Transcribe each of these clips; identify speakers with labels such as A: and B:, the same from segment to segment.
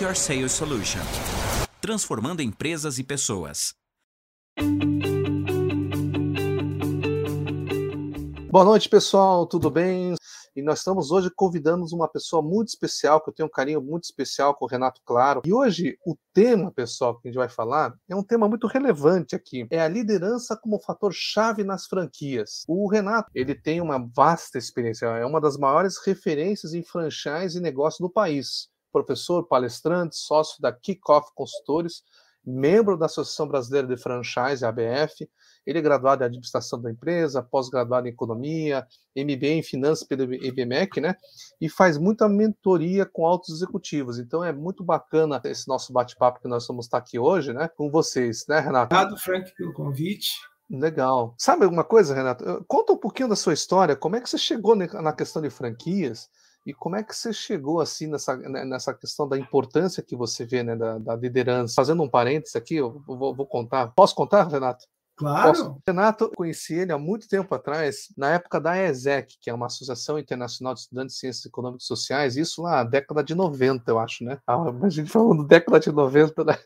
A: Your Sales Solution transformando empresas e pessoas.
B: Boa noite, pessoal, tudo bem? E nós estamos hoje convidando uma pessoa muito especial, que eu tenho um carinho muito especial com o Renato Claro. E hoje o tema, pessoal, que a gente vai falar é um tema muito relevante aqui. É a liderança como fator chave nas franquias. O Renato, ele tem uma vasta experiência, é uma das maiores referências em franchise e negócio do país. Professor, palestrante, sócio da Kickoff Consultores, membro da Associação Brasileira de Franchise, ABF, ele é graduado em administração da empresa, pós-graduado em economia, MBA em finanças pelo IBMEC, né? E faz muita mentoria com altos executivos. Então é muito bacana esse nosso bate-papo que nós vamos estar aqui hoje, né? Com vocês, né, Renato?
C: Obrigado, Frank, pelo convite.
B: Legal. Sabe alguma coisa, Renato? Conta um pouquinho da sua história. Como é que você chegou na questão de franquias? E como é que você chegou assim nessa, né, nessa questão da importância que você vê né, da, da liderança? Fazendo um parênteses aqui, eu vou, vou contar. Posso contar, Renato?
C: Claro. Posso?
B: Renato, conheci ele há muito tempo atrás, na época da ESEC, que é uma Associação Internacional de Estudantes de Ciências Econômicas e Sociais, isso lá na década de 90, eu acho, né? Ah, a gente falando década de 90, né?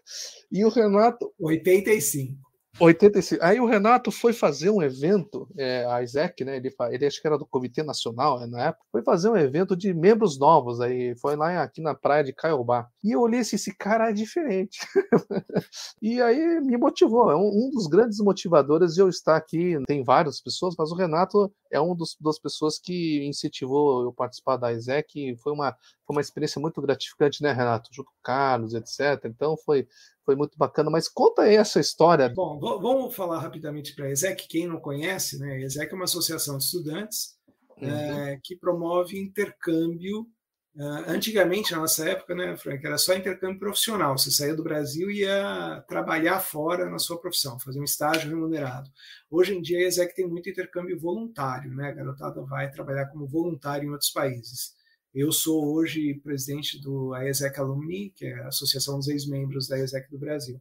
B: E o Renato.
C: 85.
B: 85. Aí o Renato foi fazer um evento, é, a Isaac, né? Ele, ele acho que era do Comitê Nacional né, na época, foi fazer um evento de membros novos aí, foi lá aqui na praia de Caiobá. E eu olhei assim, esse cara é diferente. e aí me motivou, é um, um, dos grandes motivadores de eu estar aqui. Tem várias pessoas, mas o Renato é um dos, das pessoas que incentivou eu participar da Isaac. Foi uma, foi uma experiência muito gratificante, né, Renato? Junto com o Carlos, etc. Então foi, foi muito bacana. Mas conta aí essa história.
C: Bom, vamos falar rapidamente para a ESEC. Quem não conhece, né? A ESEC é uma associação de estudantes uhum. é, que promove intercâmbio. Uh, antigamente, na nossa época, né, Frank, era só intercâmbio profissional. Você saía do Brasil e ia trabalhar fora na sua profissão, fazer um estágio remunerado. Hoje em dia, a ESEC tem muito intercâmbio voluntário, né? A garotada vai trabalhar como voluntário em outros países. Eu sou hoje presidente do AESEC Alumni, que é a Associação dos Ex-Membros da AESEC do Brasil.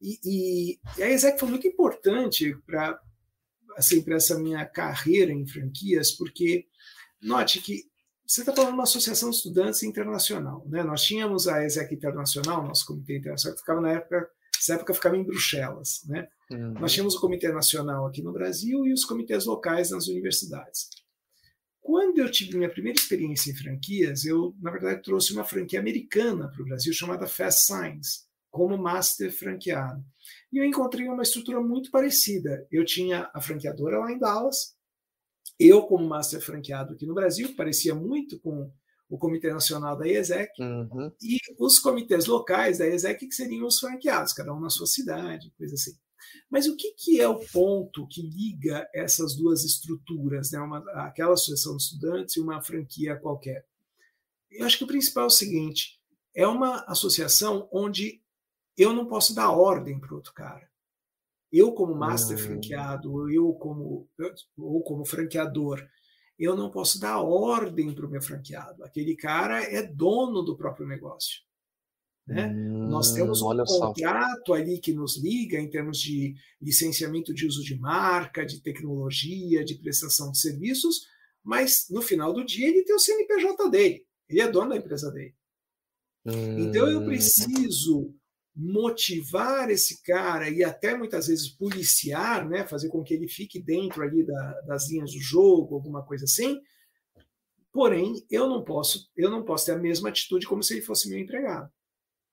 C: E, e, a AESEC foi muito importante para assim, essa minha carreira em franquias, porque note que você está falando de uma associação de estudantes internacional. Né? Nós tínhamos a AESEC Internacional, nosso comitê internacional, que ficava na época, nessa época ficava em Bruxelas. Né? Uhum. Nós tínhamos o Comitê Nacional aqui no Brasil e os comitês locais nas universidades. Quando eu tive minha primeira experiência em franquias, eu, na verdade, trouxe uma franquia americana para o Brasil chamada Fast Signs, como master franqueado. E eu encontrei uma estrutura muito parecida. Eu tinha a franqueadora lá em Dallas, eu como master franqueado aqui no Brasil, parecia muito com o Comitê Nacional da IESEC, uhum. e os comitês locais da IESEC, que seriam os franqueados, cada um na sua cidade, coisa assim. Mas o que, que é o ponto que liga essas duas estruturas, né? uma, aquela associação de estudantes e uma franquia qualquer? Eu acho que o principal é o seguinte: é uma associação onde eu não posso dar ordem para outro cara. Eu, como master hum. franqueado, eu como, ou como franqueador, eu não posso dar ordem para o meu franqueado. Aquele cara é dono do próprio negócio. Né? Hum, Nós temos um contrato só. ali que nos liga em termos de licenciamento de uso de marca, de tecnologia, de prestação de serviços, mas no final do dia ele tem o CNPJ dele, ele é dono da empresa dele. Hum. Então eu hum. preciso motivar esse cara e até muitas vezes policiar, né, fazer com que ele fique dentro ali da, das linhas do jogo, alguma coisa assim. Porém, eu não posso, eu não posso ter a mesma atitude como se ele fosse meu empregado.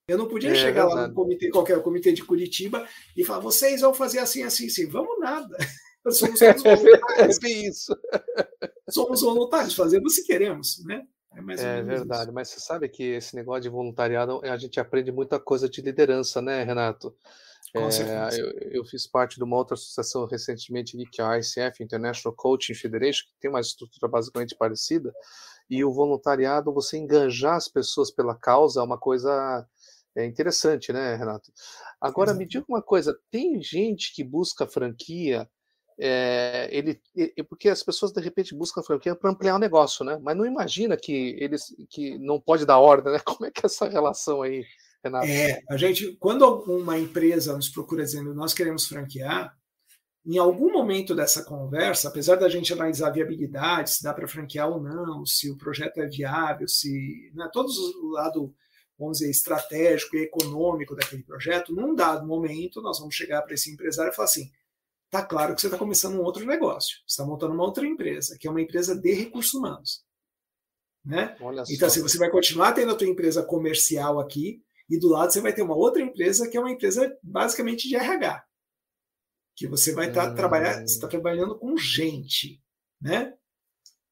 C: Eu não podia é, chegar lá no comitê, qualquer comitê de Curitiba e falar, vocês vão fazer assim, assim, assim. Vamos nada. Somos voluntários. É isso. Somos voluntários, fazemos se queremos, né?
B: É, é verdade, isso. mas você sabe que esse negócio de voluntariado a gente aprende muita coisa de liderança, né, Renato? É, eu, eu, fiz parte de uma outra associação recentemente, que é a ICF, International Coaching Federation, que tem uma estrutura basicamente parecida, e o voluntariado, você enganjar as pessoas pela causa é uma coisa é interessante, né, Renato? Agora, me diga uma coisa: tem gente que busca franquia, é, ele, porque as pessoas de repente buscam franquia para ampliar o negócio, né? Mas não imagina que eles que não pode dar ordem, né? Como é que é essa relação aí, Renato?
C: É, a gente, quando uma empresa nos procura dizendo nós queremos franquear, em algum momento dessa conversa, apesar da gente analisar a viabilidade, se dá para franquear ou não, se o projeto é viável, se né, todos o lado vamos dizer, estratégico e econômico daquele projeto, num dado momento nós vamos chegar para esse empresário e falar assim: tá claro que você está começando um outro negócio, você está montando uma outra empresa, que é uma empresa de recursos humanos. Né? então, assim, você vai continuar tendo a tua empresa comercial aqui, e do lado você vai ter uma outra empresa que é uma empresa basicamente de RH. Que você vai estar tá hum. trabalhar, está trabalhando com gente, né?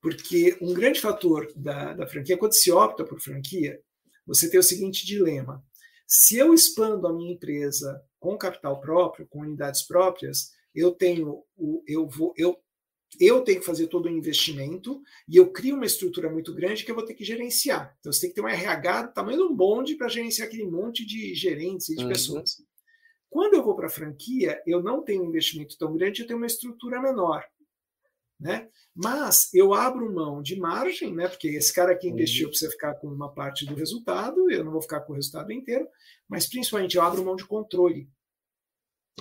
C: Porque um grande fator da, da franquia, quando se opta por franquia, você tem o seguinte dilema. Se eu expando a minha empresa com capital próprio, com unidades próprias, eu tenho o, eu vou, eu, eu tenho que fazer todo o investimento e eu crio uma estrutura muito grande que eu vou ter que gerenciar. Então você tem que ter um RH do tamanho de um bonde para gerenciar aquele monte de gerentes e de uhum. pessoas. Quando eu vou para a franquia, eu não tenho um investimento tão grande, eu tenho uma estrutura menor. Né? Mas eu abro mão de margem, né? porque esse cara que investiu uhum. precisa ficar com uma parte do resultado, eu não vou ficar com o resultado inteiro, mas principalmente eu abro mão de controle.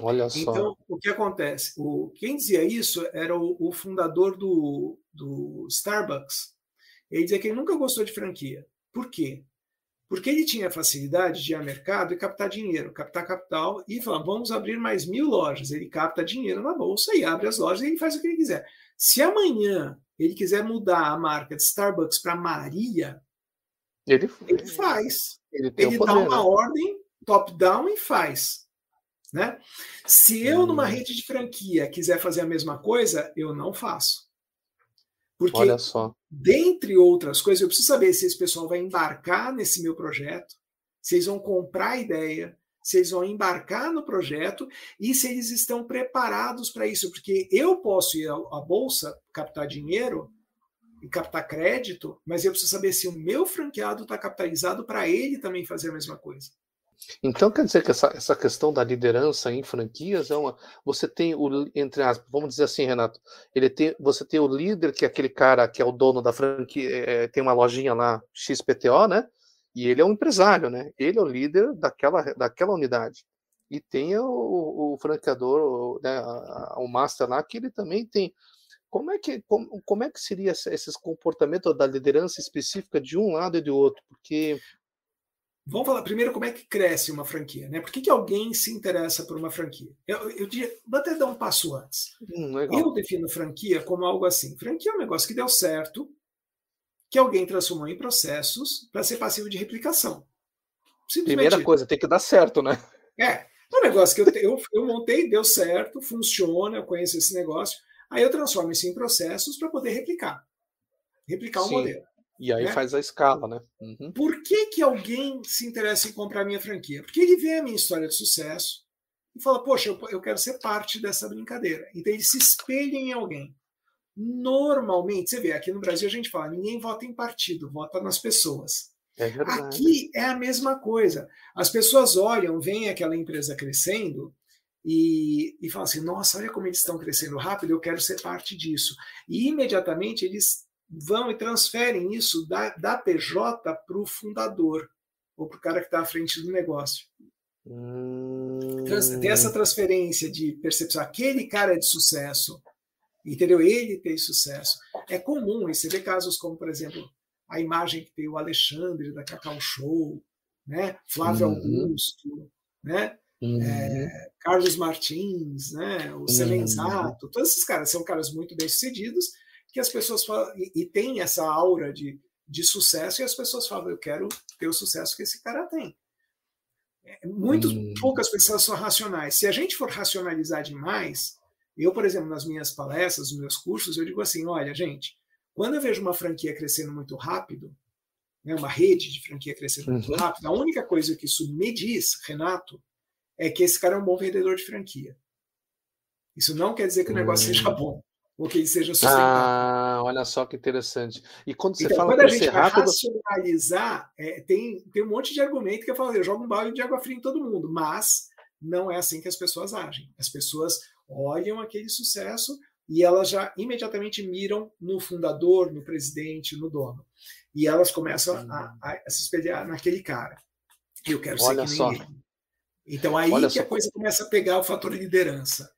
B: Olha só.
C: Então, o que acontece? O, quem dizia isso era o, o fundador do, do Starbucks. Ele dizia que ele nunca gostou de franquia. Por quê? Porque ele tinha facilidade de ir ao mercado e captar dinheiro, captar capital e falar: vamos abrir mais mil lojas. Ele capta dinheiro na bolsa e abre as lojas e ele faz o que ele quiser. Se amanhã ele quiser mudar a marca de Starbucks para Maria, ele, ele faz. Ele, ele dá uma né? ordem top-down e faz. Né? Se eu, numa hum. rede de franquia, quiser fazer a mesma coisa, eu não faço. Porque, Olha só. dentre outras coisas, eu preciso saber se esse pessoal vai embarcar nesse meu projeto, se eles vão comprar a ideia, se eles vão embarcar no projeto e se eles estão preparados para isso. Porque eu posso ir à bolsa, captar dinheiro e captar crédito, mas eu preciso saber se o meu franqueado está capitalizado para ele também fazer a mesma coisa.
B: Então quer dizer que essa, essa questão da liderança em franquias é uma. Você tem o, entre aspas, vamos dizer assim, Renato, ele tem, você tem o líder, que é aquele cara que é o dono da franquia, é, tem uma lojinha lá, XPTO, né? E ele é um empresário, né? Ele é o líder daquela, daquela unidade. E tem o, o franqueador, o, né, o master lá, que ele também tem. Como é que, como, como é que seria esses comportamentos da liderança específica de um lado e do outro? Porque
C: Vamos falar primeiro como é que cresce uma franquia, né? Por que, que alguém se interessa por uma franquia? Eu, eu vou até dar um passo antes. Hum, eu defino franquia como algo assim: franquia é um negócio que deu certo, que alguém transformou em processos para ser passivo de replicação.
B: Primeira coisa, tem que dar certo, né?
C: É, é um negócio que eu, eu, eu montei, deu certo, funciona, eu conheço esse negócio, aí eu transformo isso em processos para poder replicar. Replicar o um modelo.
B: E aí né? faz a escala, né?
C: Uhum. Por que, que alguém se interessa em comprar minha franquia? Porque ele vê a minha história de sucesso e fala, poxa, eu, eu quero ser parte dessa brincadeira. Então ele se espelha em alguém. Normalmente, você vê, aqui no Brasil a gente fala, ninguém vota em partido, vota nas pessoas.
B: É
C: aqui é a mesma coisa. As pessoas olham, veem aquela empresa crescendo e, e falam assim: nossa, olha como eles estão crescendo rápido, eu quero ser parte disso. E imediatamente eles vão e transferem isso da, da PJ para o fundador, ou para o cara que está à frente do negócio. Hum... Tem essa transferência de percepção. Aquele cara é de sucesso, entendeu? Ele tem sucesso. É comum, e você vê casos como, por exemplo, a imagem que tem o Alexandre da Cacau Show, né? Flávio uhum. Augusto, né? Uhum. É, Carlos Martins, né? o Selenzato, uhum. todos esses caras são caras muito bem sucedidos que as pessoas falam, e, e tem essa aura de, de sucesso, e as pessoas falam, eu quero ter o sucesso que esse cara tem. É, muito hum. poucas pessoas são racionais. Se a gente for racionalizar demais, eu, por exemplo, nas minhas palestras, nos meus cursos, eu digo assim: olha, gente, quando eu vejo uma franquia crescendo muito rápido, né, uma rede de franquia crescendo uhum. muito rápido, a única coisa que isso me diz, Renato, é que esse cara é um bom vendedor de franquia. Isso não quer dizer que o negócio uhum. seja bom ou que ele seja sustentável.
B: Ah, olha só que interessante. E quando você
C: então,
B: fala
C: quando a gente vai rápido... racionalizar, é, tem, tem um monte de argumento que eu falo, eu jogo um balde de água fria em todo mundo, mas não é assim que as pessoas agem. As pessoas olham aquele sucesso e elas já imediatamente miram no fundador, no presidente, no dono. E elas começam a, a, a se espelhar naquele cara. Eu quero
B: olha
C: ser
B: que
C: só. ele. Então aí olha que só. a coisa começa a pegar o fator liderança.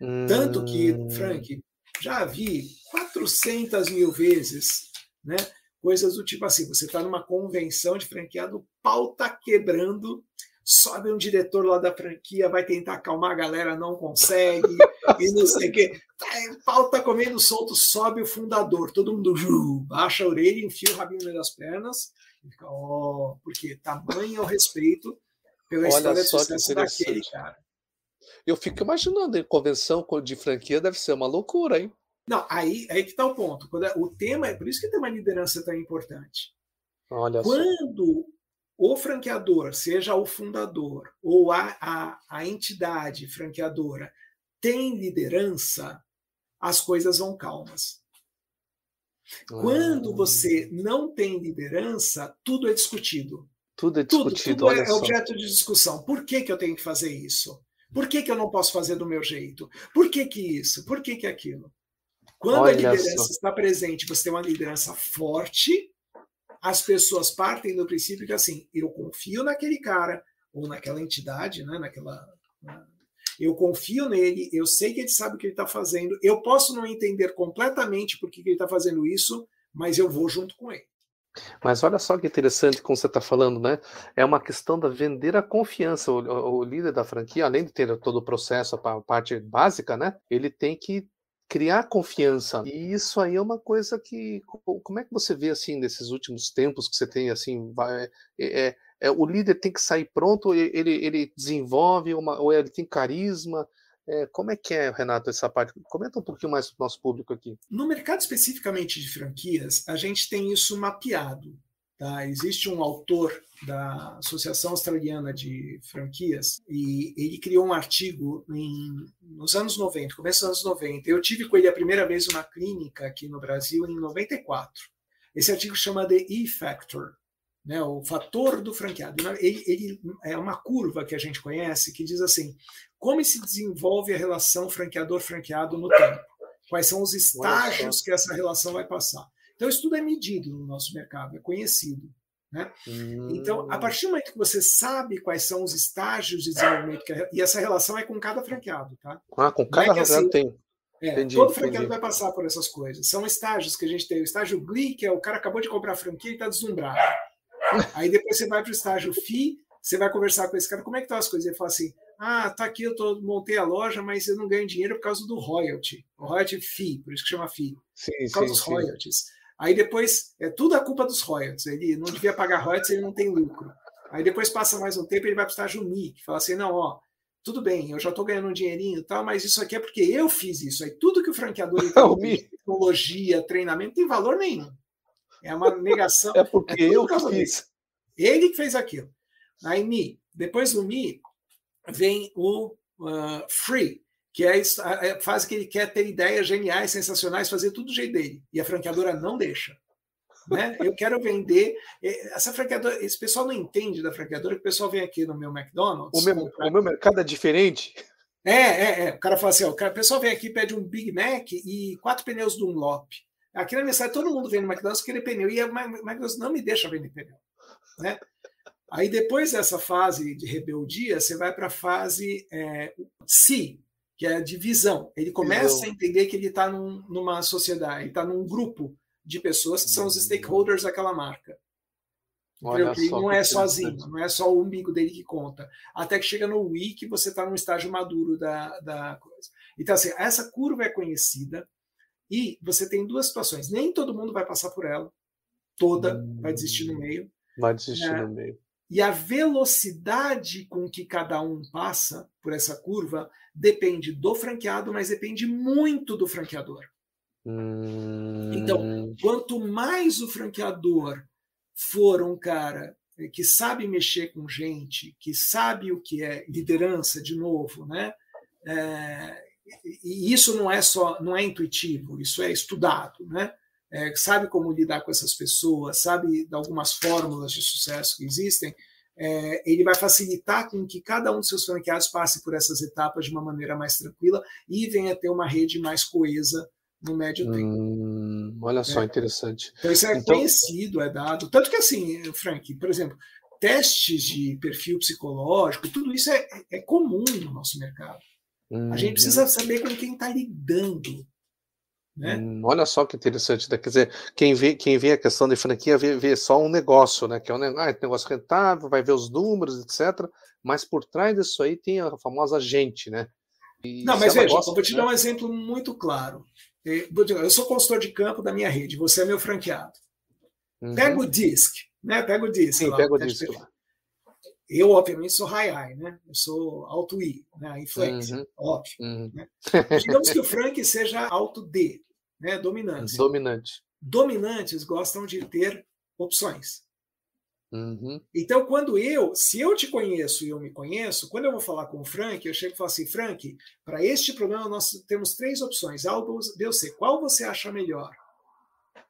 C: Hum... Tanto que, hum. Frank, já vi 400 mil vezes né, coisas do tipo assim: você está numa convenção de franqueado, o pau tá quebrando, sobe um diretor lá da franquia, vai tentar acalmar a galera, não consegue, e não sei o quê. Tá, o pau tá comendo solto, sobe o fundador, todo mundo baixa a orelha, enfia o rabinho das pernas, e fica, ó, oh, porque tamanho é o respeito pela Olha história de sucesso daquele cara.
B: Eu fico imaginando, convenção de franquia deve ser uma loucura, hein?
C: Não, aí, aí que está o ponto. Quando é, o tema é por isso que tem uma liderança tão importante.
B: Olha
C: Quando
B: só.
C: O franqueador, seja o fundador ou a, a, a entidade franqueadora, tem liderança, as coisas vão calmas. Quando ah. você não tem liderança, tudo é discutido.
B: Tudo é discutido.
C: Tudo, tudo é objeto de discussão. Por que, que eu tenho que fazer isso? Por que, que eu não posso fazer do meu jeito? Por que, que isso? Por que, que aquilo? Quando Olha a liderança só. está presente, você tem uma liderança forte, as pessoas partem do princípio que assim, eu confio naquele cara, ou naquela entidade, né, naquela. Eu confio nele, eu sei que ele sabe o que ele está fazendo, eu posso não entender completamente por que ele está fazendo isso, mas eu vou junto com ele.
B: Mas olha só que interessante como você está falando, né? É uma questão da vender a confiança. O, o, o, líder da franquia, além de ter todo o processo, a parte básica, né? Ele tem que criar confiança. E isso aí é uma coisa que. Como é que você vê assim nesses últimos tempos que você tem assim? Vai, é, é, é o líder tem que sair pronto, ele, ele desenvolve uma, ou ele tem carisma. É, como é que é, Renato, essa parte? Comenta um pouquinho mais para o nosso público aqui.
C: No mercado especificamente de franquias, a gente tem isso mapeado. Tá? Existe um autor da Associação Australiana de Franquias e ele criou um artigo em, nos anos 90, começo dos anos 90. Eu tive com ele a primeira vez uma clínica aqui no Brasil em 94. Esse artigo chama The E-Factor, né, o fator do franqueado. Ele, ele, é uma curva que a gente conhece que diz assim: como se desenvolve a relação franqueador-franqueado no tempo? Quais são os estágios que essa relação vai passar? Então, isso tudo é medido no nosso mercado, é conhecido. Né? Hum. Então, a partir do momento que você sabe quais são os estágios de desenvolvimento, e essa relação é com cada franqueado, tá?
B: Ah, com cada é franqueado assim, tem.
C: É, entendi, todo franqueado entendi. vai passar por essas coisas. São estágios que a gente tem. O estágio GLI, que é o cara acabou de comprar a franquia e está deslumbrado. Aí depois você vai para o estágio FI, você vai conversar com esse cara, como é que estão as coisas? Ele fala assim, ah, tá aqui, eu tô, montei a loja, mas eu não ganho dinheiro por causa do royalty. O royalty fee, por isso que chama fee. Sim, por causa sim, dos sim. Aí depois, é tudo a culpa dos royalties. Ele não devia pagar royalties, ele não tem lucro. Aí depois passa mais um tempo, ele vai para o estágio MI, que fala assim, não, ó, tudo bem, eu já estou ganhando um dinheirinho e tal, mas isso aqui é porque eu fiz isso. Aí tudo que o franqueador tem, tecnologia, treinamento, tem valor nenhum. É uma negação.
B: É porque é eu fiz.
C: Ele que fez aquilo. Aí Mi. Depois do Mi vem o uh, Free, que é a fase que ele quer ter ideias geniais, sensacionais, fazer tudo do jeito dele. E a franqueadora não deixa. Né? Eu quero vender. Essa franqueadora, esse pessoal não entende da franqueadora, que o pessoal vem aqui no meu McDonald's.
B: O meu, comprar... o meu mercado é diferente.
C: É, é, é. O cara fala assim: ó, o, pessoal vem aqui pede um Big Mac e quatro pneus Dunlop. Aqui na minha cidade, todo mundo vem no McDonald's querer pneu. E a McDonald's não me deixa vender pneu. Né? Aí depois dessa fase de rebeldia, você vai para a fase é, C, que é a divisão. Ele começa a entender que ele está num, numa sociedade, ele está num grupo de pessoas que são os stakeholders daquela marca. Olha ele não é sozinho, não é só o umbigo dele que conta. Até que chega no Wii que você está num estágio maduro da, da coisa. Então, assim, essa curva é conhecida e você tem duas situações. Nem todo mundo vai passar por ela, toda hum, vai desistir no meio.
B: Vai desistir é, no meio.
C: E a velocidade com que cada um passa por essa curva depende do franqueado, mas depende muito do franqueador.
B: Hum...
C: Então, quanto mais o franqueador for um cara que sabe mexer com gente, que sabe o que é liderança, de novo, né? É, e isso não é só, não é intuitivo, isso é estudado, né? É, sabe como lidar com essas pessoas, sabe de algumas fórmulas de sucesso que existem, é, ele vai facilitar com que cada um dos seus franqueados passe por essas etapas de uma maneira mais tranquila e venha ter uma rede mais coesa no médio tempo.
B: Hum, olha só, é. interessante.
C: Então isso é então... conhecido, é dado. Tanto que assim, Frank, por exemplo, testes de perfil psicológico, tudo isso é, é comum no nosso mercado. A gente precisa uhum. saber com quem está lidando. Né?
B: Hum, olha só que interessante, né? quer dizer, quem vê, quem vê a questão de franquia vê, vê só um negócio, né? Que é um negócio, ah, negócio rentável, vai ver os números, etc. Mas por trás disso aí tem a famosa gente, né?
C: E Não, mas veja, gosta, vou te né? dar um exemplo muito claro. Eu sou consultor de campo da minha rede, você é meu franqueado. Uhum. Pega o DISC, né? Pega o DISC.
B: Sim, lá, pega o DISC.
C: Eu, obviamente, sou high-I, né? Eu sou alto I, né? Inflex, uhum. óbvio. Uhum. Né? Digamos que o Frank seja alto D, né? Dominante.
B: Dominante.
C: Dominantes gostam de ter opções.
B: Uhum.
C: Então, quando eu, se eu te conheço e eu me conheço, quando eu vou falar com o Frank, eu chego e falo assim: Frank, para este problema nós temos três opções, A, B ou C. Qual você acha melhor?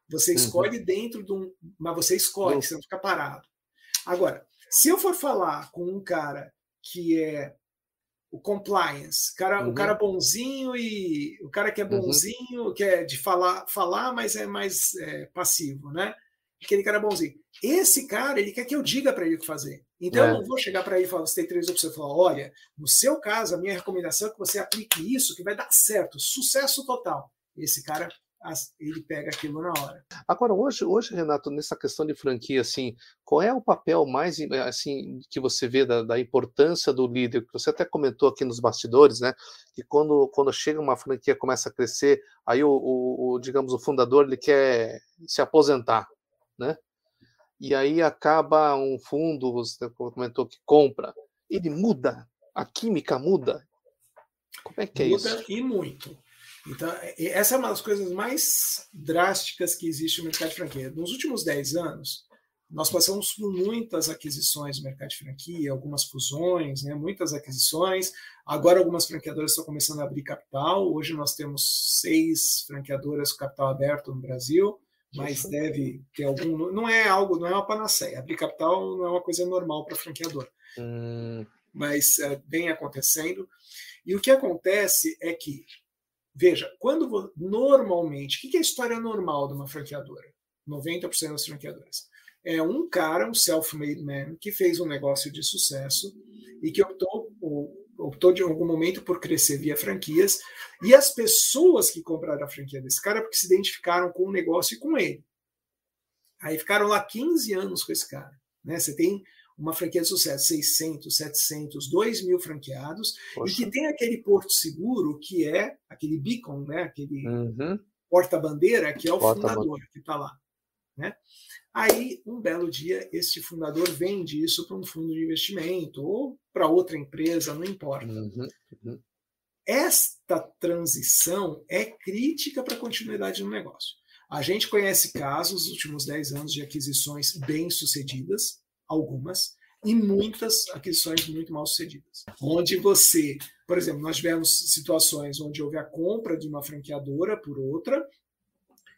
C: Você uhum. escolhe uhum. dentro de um. Mas você escolhe, uhum. você não fica parado. Agora, se eu for falar com um cara que é o compliance, cara, uhum. o cara bonzinho e o cara que é uhum. bonzinho, uhum. que é de falar, falar, mas é mais é, passivo, né? Aquele cara bonzinho. Esse cara, ele quer que eu diga para ele o que fazer. Então é. eu não vou chegar para ele e falar, você tem três opções. Eu falar, olha, no seu caso, a minha recomendação é que você aplique isso, que vai dar certo, sucesso total. Esse cara ele pega aquilo na hora.
B: Agora, hoje, hoje, Renato, nessa questão de franquia, assim, qual é o papel mais assim que você vê da, da importância do líder? Que você até comentou aqui nos bastidores, né? Que quando, quando chega uma franquia começa a crescer, aí o, o, o digamos o fundador ele quer se aposentar, né? E aí acaba um fundo, você comentou que compra, ele muda, a química muda. Como é que é
C: muda
B: isso?
C: E muito. Então, essa é uma das coisas mais drásticas que existe no mercado de franquia. Nos últimos 10 anos, nós passamos por muitas aquisições no mercado de franquia, algumas fusões, né, muitas aquisições. Agora, algumas franqueadoras estão começando a abrir capital. Hoje, nós temos seis franqueadoras com capital aberto no Brasil, mas deve ter algum. Não é algo, não é uma panaceia. Abrir capital não é uma coisa normal para franqueador.
B: Hum.
C: Mas é, vem acontecendo. E o que acontece é que Veja, quando normalmente, o que é a história normal de uma franqueadora? 90% das franqueadoras. É um cara, um self-made man, que fez um negócio de sucesso e que optou, optou de algum momento por crescer via franquias. E as pessoas que compraram a franquia desse cara porque se identificaram com o negócio e com ele. Aí ficaram lá 15 anos com esse cara. Né? Você tem uma franquia de sucesso, 600, 700, 2 mil franqueados, Poxa. e que tem aquele porto seguro que é aquele beacon, né? aquele
B: uhum.
C: porta-bandeira, que é o porta fundador que está lá. Né? Aí, um belo dia, este fundador vende isso para um fundo de investimento ou para outra empresa, não importa.
B: Uhum. Uhum.
C: Esta transição é crítica para a continuidade do negócio. A gente conhece casos nos últimos 10 anos de aquisições bem-sucedidas, algumas, e muitas aquisições muito mal sucedidas. Onde você, por exemplo, nós tivemos situações onde houve a compra de uma franqueadora por outra,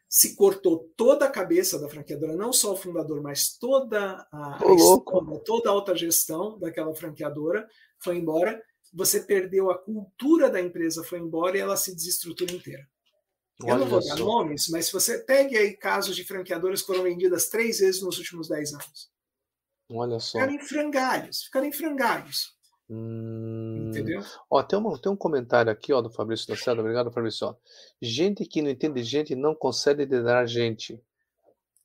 C: se cortou toda a cabeça da franqueadora, não só o fundador, mas toda a,
B: gestão,
C: toda a alta gestão daquela franqueadora foi embora. Você perdeu a cultura da empresa, foi embora e ela se desestrutura inteira. Olha Eu não vou dar nomes, mas se você pegue aí casos de franqueadoras que foram vendidas três vezes nos últimos dez anos.
B: Olha só.
C: Ficaram em frangalhos, ficaram em frangalhos.
B: Hum...
C: Entendeu?
B: Ó, tem, uma, tem um comentário aqui ó, do Fabrício da Seda. Obrigado, Fabrício. Ó. Gente que não entende gente não consegue liderar gente.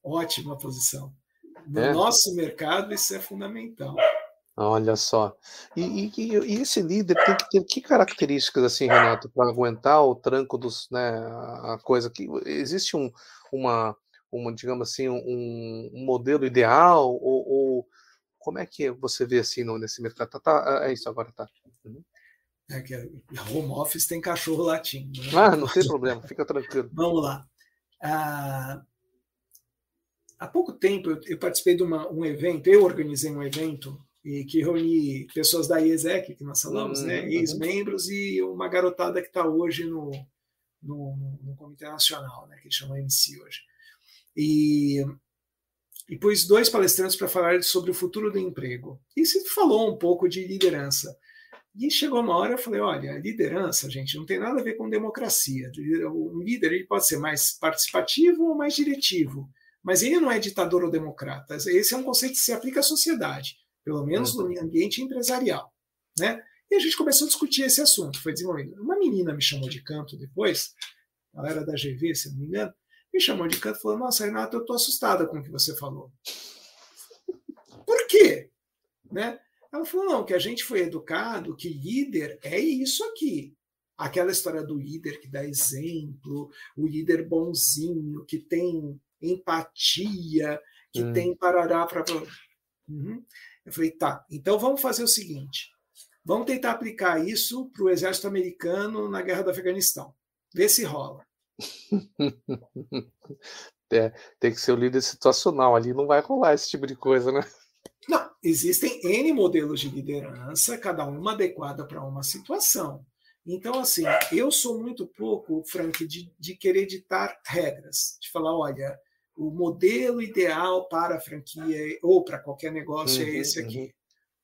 C: Ótima posição. No
B: é?
C: nosso mercado, isso é fundamental.
B: Olha só. E, e, e, esse líder tem que ter que características assim, Renato, para aguentar o tranco dos, né, a coisa que existe um, uma, uma, digamos assim, um, um modelo ideal ou, como é que você vê assim no, nesse mercado? Tá, tá, é isso agora, tá.
C: Uhum. É que home office tem cachorro latindo. Né?
B: Ah, não tem problema, fica tranquilo.
C: Vamos lá. Ah, há pouco tempo eu, eu participei de uma, um evento, eu organizei um evento e que reuni pessoas da IESEC, que nós falamos, uhum, né, ex-membros, e uma garotada que está hoje no, no, no, Comitê Nacional, né, que chama MC hoje e, e pus dois palestrantes para falar sobre o futuro do emprego. E se falou um pouco de liderança. E chegou uma hora eu falei, olha, liderança, gente, não tem nada a ver com democracia. Um líder ele pode ser mais participativo ou mais diretivo, mas ele não é ditador ou democrata. Esse é um conceito que se aplica à sociedade, pelo menos no ambiente empresarial, né? E a gente começou a discutir esse assunto, foi desenvolvido. Uma menina me chamou de canto depois ela era da GV, se não me engano, me chamou de canto e falou: Nossa, Renato, eu estou assustada com o que você falou. Por quê? Né? Ela falou: Não, que a gente foi educado que líder é isso aqui. Aquela história do líder que dá exemplo, o líder bonzinho, que tem empatia, que hum. tem parará para. Uhum. Eu falei: Tá, então vamos fazer o seguinte. Vamos tentar aplicar isso para o exército americano na guerra do Afeganistão. Vê se rola.
B: É, tem que ser o líder situacional ali, não vai rolar esse tipo de coisa, né?
C: Não, existem N modelos de liderança, cada uma adequada para uma situação. Então, assim, eu sou muito pouco, Frank, de, de querer ditar regras, de falar, olha, o modelo ideal para a franquia ou para qualquer negócio é uhum, é esse aqui. Uhum.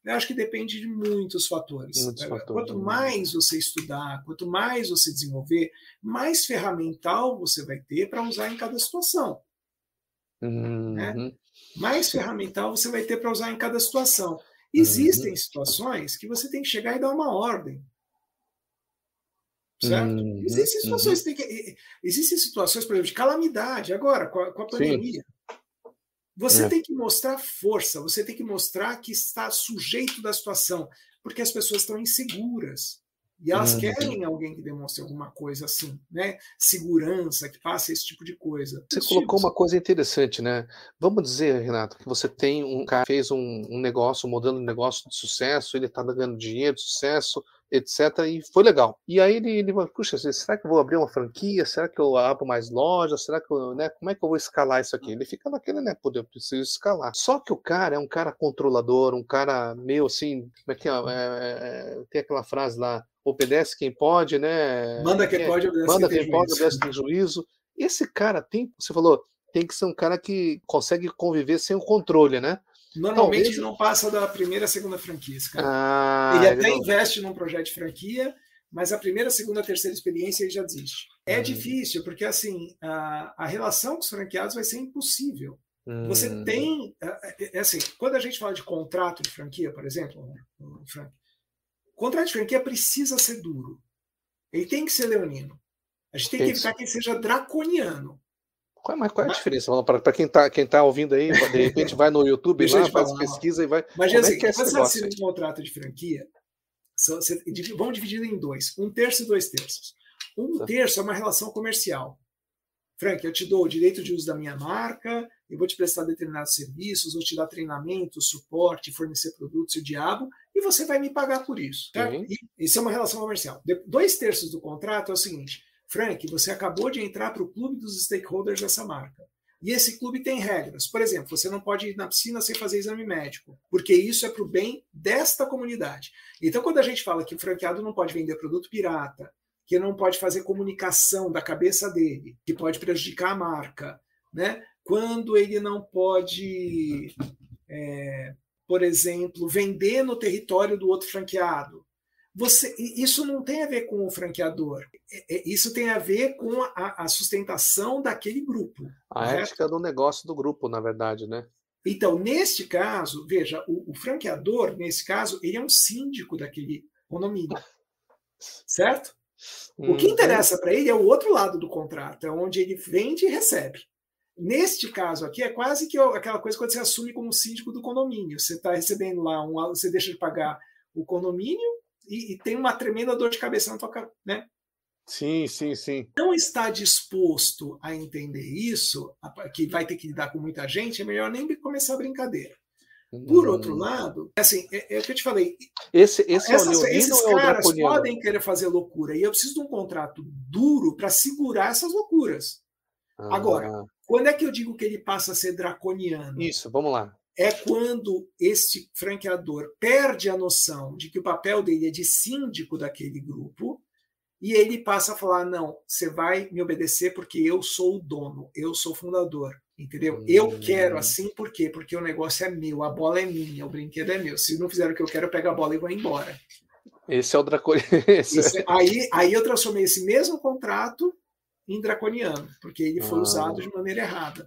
C: Eu acho que depende de muitos fatores. Muitos fatores quanto né? mais você estudar, quanto mais você desenvolver, mais ferramental você vai ter para usar em cada situação. Né? Uhum. Né? Mais ferramental você vai ter para usar em cada situação. Existem uhum. situações que você tem que chegar e dar uma ordem. Certo? Uhum. Existem situações, uhum. que, existem situações, por exemplo, de calamidade, agora, com a, com a pandemia. Sim. Você é. tem que mostrar força, você tem que mostrar que está sujeito da situação, porque as pessoas estão inseguras. E elas uhum. querem alguém que demonstre alguma coisa assim, né? Segurança, que passe esse tipo de coisa.
B: Você colocou uma coisa interessante, né? Vamos dizer, Renato, que você tem um cara que fez um, um negócio, um modelo de negócio de sucesso, ele está ganhando dinheiro, sucesso, etc. E foi legal. E aí ele, ele puxa, será que eu vou abrir uma franquia? Será que eu abro mais lojas? Será que eu, né? Como é que eu vou escalar isso aqui? Ele fica naquele, né? Poder, eu preciso escalar. Só que o cara é um cara controlador, um cara meio assim, como é que é? é, é tem aquela frase lá, obedece quem pode, né?
C: Manda quem é, pode, obedece
B: Manda quem, quem pode, obedece quem juízo. Esse cara tem, você falou, tem que ser um cara que consegue conviver sem o controle, né?
C: Normalmente Talvez... não passa da primeira, segunda franquia. Ah, ele até ele não... investe num projeto de franquia, mas a primeira, segunda, terceira experiência ele já desiste. É uhum. difícil, porque assim a, a relação com os franqueados vai ser impossível. Uhum. Você tem. É, é, assim, quando a gente fala de contrato de franquia, por exemplo, Frank, contrato de franquia precisa ser duro. Ele tem que ser leonino. A gente tem que evitar que ele seja draconiano.
B: Qual, mas qual é a diferença? Para quem está quem tá ouvindo aí, de repente vai no YouTube lá, faz pesquisa e vai.
C: Mas assim, é que é você assina um contrato de franquia, você, vamos dividir em dois: um terço e dois terços. Um tá. terço é uma relação comercial. Frank, eu te dou o direito de uso da minha marca, eu vou te prestar determinados serviços, vou te dar treinamento, suporte, fornecer produtos e o diabo, e você vai me pagar por isso. Tá? E, isso é uma relação comercial. Dois terços do contrato é o seguinte: Frank, você acabou de entrar para o clube dos stakeholders dessa marca. E esse clube tem regras. Por exemplo, você não pode ir na piscina sem fazer exame médico, porque isso é para o bem desta comunidade. Então, quando a gente fala que o franqueado não pode vender produto pirata, que não pode fazer comunicação da cabeça dele, que pode prejudicar a marca, né? quando ele não pode, é, por exemplo, vender no território do outro franqueado, você, isso não tem a ver com o franqueador. É, é, isso tem a ver com a, a sustentação daquele grupo.
B: A correto? ética do negócio do grupo, na verdade, né?
C: Então, neste caso, veja, o, o franqueador, nesse caso, ele é um síndico daquele condomínio. Certo? O que uhum. interessa para ele é o outro lado do contrato, é onde ele vende e recebe. Neste caso aqui, é quase que aquela coisa quando você assume como síndico do condomínio. Você está recebendo lá, um, você deixa de pagar o condomínio e, e, tem uma tremenda dor de cabeça na tua cara, né?
B: Sim, sim, sim.
C: Não está disposto a entender isso, que vai ter que lidar com muita gente, é melhor nem começar a brincadeira. Por hum. outro lado, assim, é, é, o que eu te falei.
B: Esse, esse
C: essas, é esses caras podem querer fazer loucura e eu preciso de um contrato duro para segurar essas loucuras. Ah. Agora, quando é que eu digo que ele passa a ser draconiano?
B: Isso, vamos lá
C: é quando este franqueador perde a noção de que o papel dele é de síndico daquele grupo e ele passa a falar: não, você vai me obedecer porque eu sou o dono, eu sou o fundador. Entendeu? Hum. Eu quero assim, por quê? Porque o negócio é meu, a bola é minha, o brinquedo é meu. Se não fizer o que eu quero, eu pego a bola e vou embora.
B: Esse é o draconiano.
C: aí, aí eu transformei esse mesmo contrato em draconiano, porque ele foi ah. usado de maneira errada.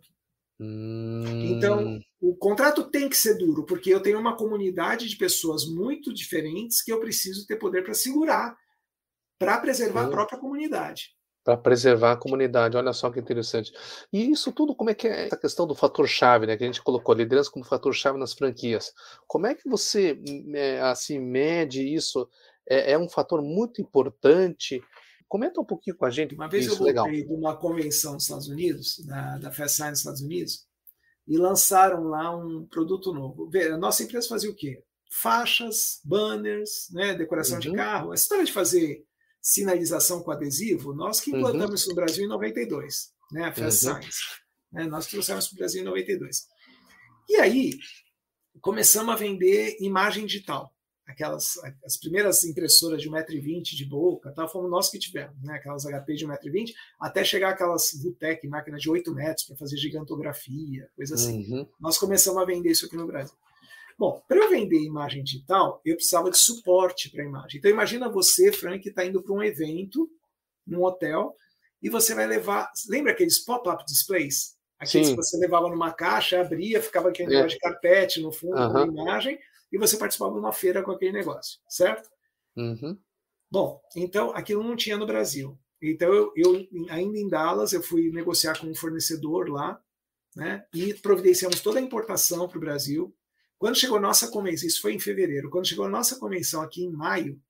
C: Então, hum. O contrato tem que ser duro, porque eu tenho uma comunidade de pessoas muito diferentes que eu preciso ter poder para segurar, para preservar a própria comunidade.
B: para preservar a comunidade. Olha só que interessante. E isso tudo, como é que é essa questão do fator chave, né? Que a gente colocou liderança como fator chave nas franquias. Como é que você é, assim mede isso? É, é, um fator muito importante. Comenta um pouquinho com a gente.
C: Uma vez isso, eu voltei legal. de uma convenção nos Estados Unidos, da, da FESAI nos Estados Unidos, e lançaram lá um produto novo. A nossa empresa fazia o quê? Faixas, banners, né, decoração uhum. de carro. A história de fazer sinalização com adesivo, nós que implantamos uhum. isso no Brasil em 92, né, a Fast uhum. Science. Né, nós trouxemos para o Brasil em 92. E aí, começamos a vender imagem digital. Aquelas, as primeiras impressoras de 1,20m de boca, tal, fomos nós que tivemos, né? aquelas HP de 1,20m, até chegar aquelas Vutec, máquinas de 8 metros para fazer gigantografia, coisa assim. Uhum. Nós começamos a vender isso aqui no Brasil. Bom, para eu vender imagem digital, eu precisava de suporte para a imagem. Então, imagina você, Frank, está indo para um evento, num hotel, e você vai levar. Lembra aqueles pop-up displays? Aqueles Sim. que você levava numa caixa, abria, ficava aquele é. de carpete no fundo uhum. com a imagem, e você participava de uma feira com aquele negócio, certo?
B: Uhum.
C: Bom, então aquilo não tinha no Brasil. Então, eu, eu, ainda em Dallas, eu fui negociar com um fornecedor lá, né? E providenciamos toda a importação para o Brasil. Quando chegou a nossa convenção, isso foi em fevereiro, quando chegou a nossa convenção aqui em maio,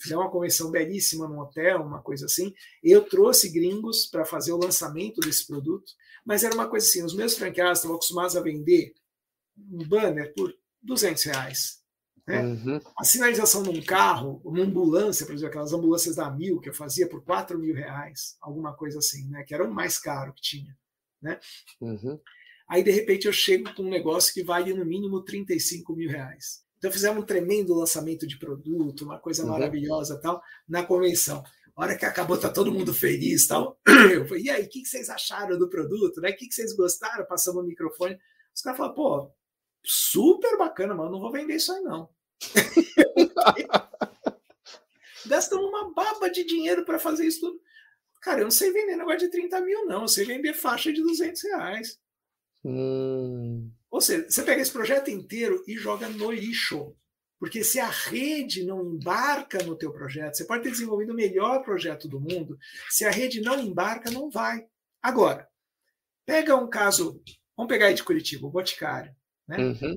C: fizemos uma convenção belíssima no hotel, uma coisa assim. Eu trouxe gringos para fazer o lançamento desse produto, mas era uma coisa assim: os meus franqueados estavam acostumados a vender um banner por 200 reais. Né? Uhum. A sinalização num carro, uma ambulância, por exemplo, aquelas ambulâncias da Mil que eu fazia por 4 mil reais, alguma coisa assim, né? que era o mais caro que tinha. Né?
B: Uhum.
C: Aí, de repente, eu chego com um negócio que vale no mínimo 35 mil reais. Então, fizemos um tremendo lançamento de produto, uma coisa uhum. maravilhosa tal, na convenção. A hora que acabou, tá todo mundo feliz tal. Eu falei, e aí, o que, vocês acharam do produto? Né? O que, que vocês gostaram? Passamos o microfone. Os caras falaram, pô, super bacana, mas não vou vender isso aí, não. Gastamos uma baba de dinheiro para fazer isso tudo. Cara, eu não sei vender negócio de 30 mil, não. Eu sei vender faixa de 200 reais.
B: Hum.
C: Ou seja, você pega esse projeto inteiro e joga no lixo. Porque se a rede não embarca no teu projeto, você pode ter desenvolvido o melhor projeto do mundo, se a rede não embarca, não vai. Agora, pega um caso, vamos pegar aí de Curitiba, o Boticário. Né?
B: Uhum.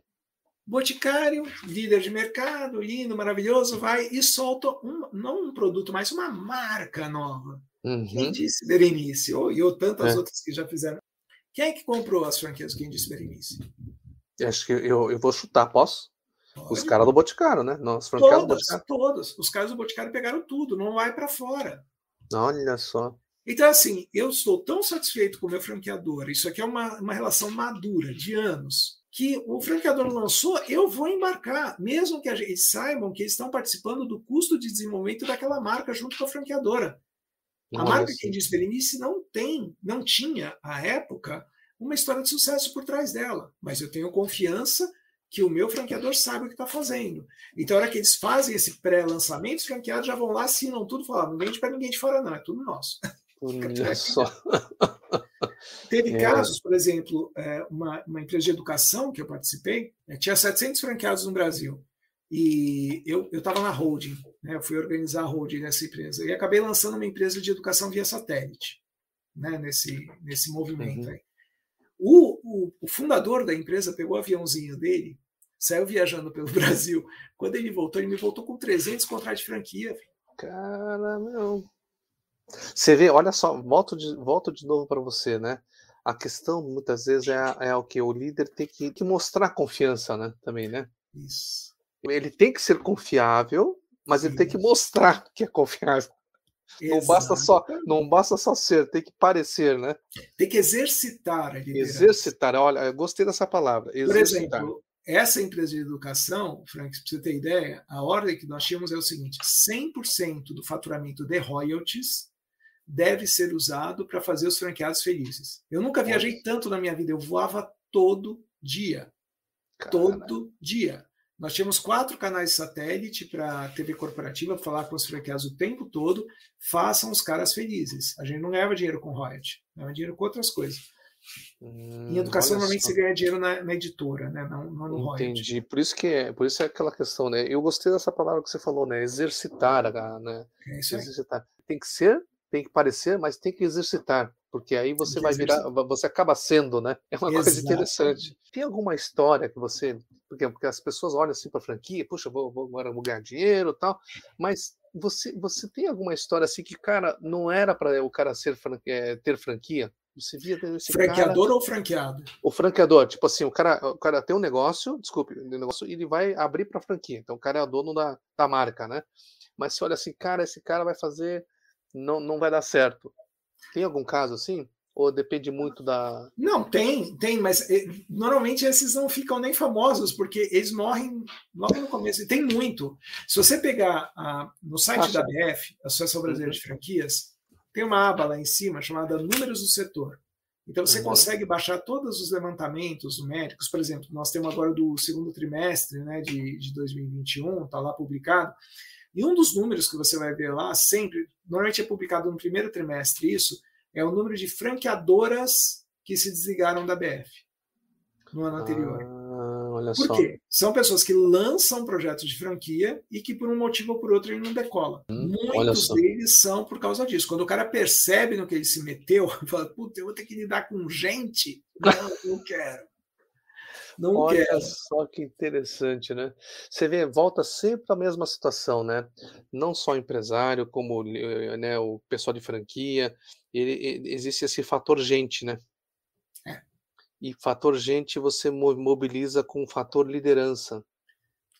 C: Boticário, líder de mercado, lindo, maravilhoso, vai e solta um, não um produto, mas uma marca nova.
B: Uhum.
C: Quem disse Berenice, ou, e ou tantas é. outras que já fizeram quem é que comprou as franquias Quem disse Berenice?
B: Acho que eu, eu vou chutar, posso? Pode. Os caras do Boticário, né?
C: Não, as franquias todas, do Boticário. Todas. Os caras do Boticário pegaram tudo, não vai para fora.
B: Olha só.
C: Então, assim, eu estou tão satisfeito com o meu franqueador, isso aqui é uma, uma relação madura, de anos, que o franqueador lançou, eu vou embarcar, mesmo que eles saibam que eles estão participando do custo de desenvolvimento daquela marca junto com a franqueadora. A marca quem diz Berenice não tem, não tinha, à época, uma história de sucesso por trás dela. Mas eu tenho confiança que o meu franqueador sabe o que está fazendo. Então, a hora que eles fazem esse pré-lançamento, os franqueados já vão lá, assinam tudo, falam, não vende para ninguém de fora, não, é tudo nosso.
B: Olha só.
C: Teve é. casos, por exemplo, é, uma, uma empresa de educação que eu participei, né, tinha 700 franqueados no Brasil. E eu estava na holding, né? eu fui organizar a holding dessa empresa. E acabei lançando uma empresa de educação via satélite, né? nesse, nesse movimento. Uhum. Aí. O, o, o, fundador da empresa pegou o aviãozinho dele, saiu viajando pelo Brasil. Quando ele voltou, ele me voltou com 300 contratos de franquia.
B: Cara, meu. Você vê, olha só, volto de, volto de novo para você, né? A questão muitas vezes é, é o que o líder tem que, que mostrar confiança, né? Também, né?
C: Isso
B: ele tem que ser confiável, mas ele tem que mostrar que é confiável. Não basta, só, não basta só ser, tem que parecer, né?
C: Tem que exercitar a liderança.
B: Exercitar, olha, eu gostei dessa palavra.
C: Exercitar. Por exemplo, essa empresa de educação, Frank, para você ter ideia, a ordem que nós tínhamos é o seguinte: 100% do faturamento de royalties deve ser usado para fazer os franqueados felizes. Eu nunca viajei tanto na minha vida, eu voava todo dia. Todo dia. Nós tínhamos quatro canais de satélite para TV corporativa, para falar com os franqueados o tempo todo. Façam os caras felizes. A gente não ganhava dinheiro com royalty, ganhava dinheiro com outras coisas. Hum, em educação, normalmente você ganha dinheiro na, na editora, né? não, não no royalty.
B: Entendi. Por isso que é, por isso é aquela questão, né? Eu gostei dessa palavra que você falou, né? Exercitar, né?
C: É isso aí.
B: Exercitar. Tem que ser tem que parecer, mas tem que exercitar, porque aí você vai virar, você acaba sendo, né? É uma Exato. coisa interessante. Tem alguma história que você, porque, porque as pessoas olham assim para a franquia, puxa, vou, vou agora vou ganhar dinheiro, tal, mas você, você tem alguma história assim que, cara, não era para o cara ser é, ter franquia? Você via esse
C: Franqueador cara... ou franqueado?
B: O franqueador, tipo assim, o cara, o cara tem um negócio, desculpe, um negócio, e ele vai abrir para franquia. Então o cara é o dono da, da marca, né? Mas você olha assim, cara, esse cara vai fazer, não, não vai dar certo. Tem algum caso assim? Ou depende muito da.
C: Não, tem, tem, mas eh, normalmente esses não ficam nem famosos, porque eles morrem logo no começo. E tem muito. Se você pegar a, no site da BF, Associação Brasileira de uhum. Franquias, tem uma aba lá em cima chamada Números do Setor. Então você uhum. consegue baixar todos os levantamentos numéricos, por exemplo, nós temos agora do segundo trimestre né, de, de 2021, está lá publicado, e um dos números que você vai ver lá, sempre, normalmente é publicado no primeiro trimestre isso, é o número de franqueadoras que se desligaram da BF no ano anterior.
B: Ah, olha
C: por
B: só.
C: quê? São pessoas que lançam projetos de franquia e que por um motivo ou por outro ele não decola. Hum, Muitos deles são por causa disso. Quando o cara percebe no que ele se meteu, fala, puta, eu vou ter que lidar com gente. Não, não quero.
B: Não Olha quero. só que interessante, né? Você vê, volta sempre a mesma situação, né? Não só empresário, como eh, né, o pessoal de franquia, ele, ele, existe esse fator gente, né?
C: É.
B: E fator gente você mobiliza com o fator liderança.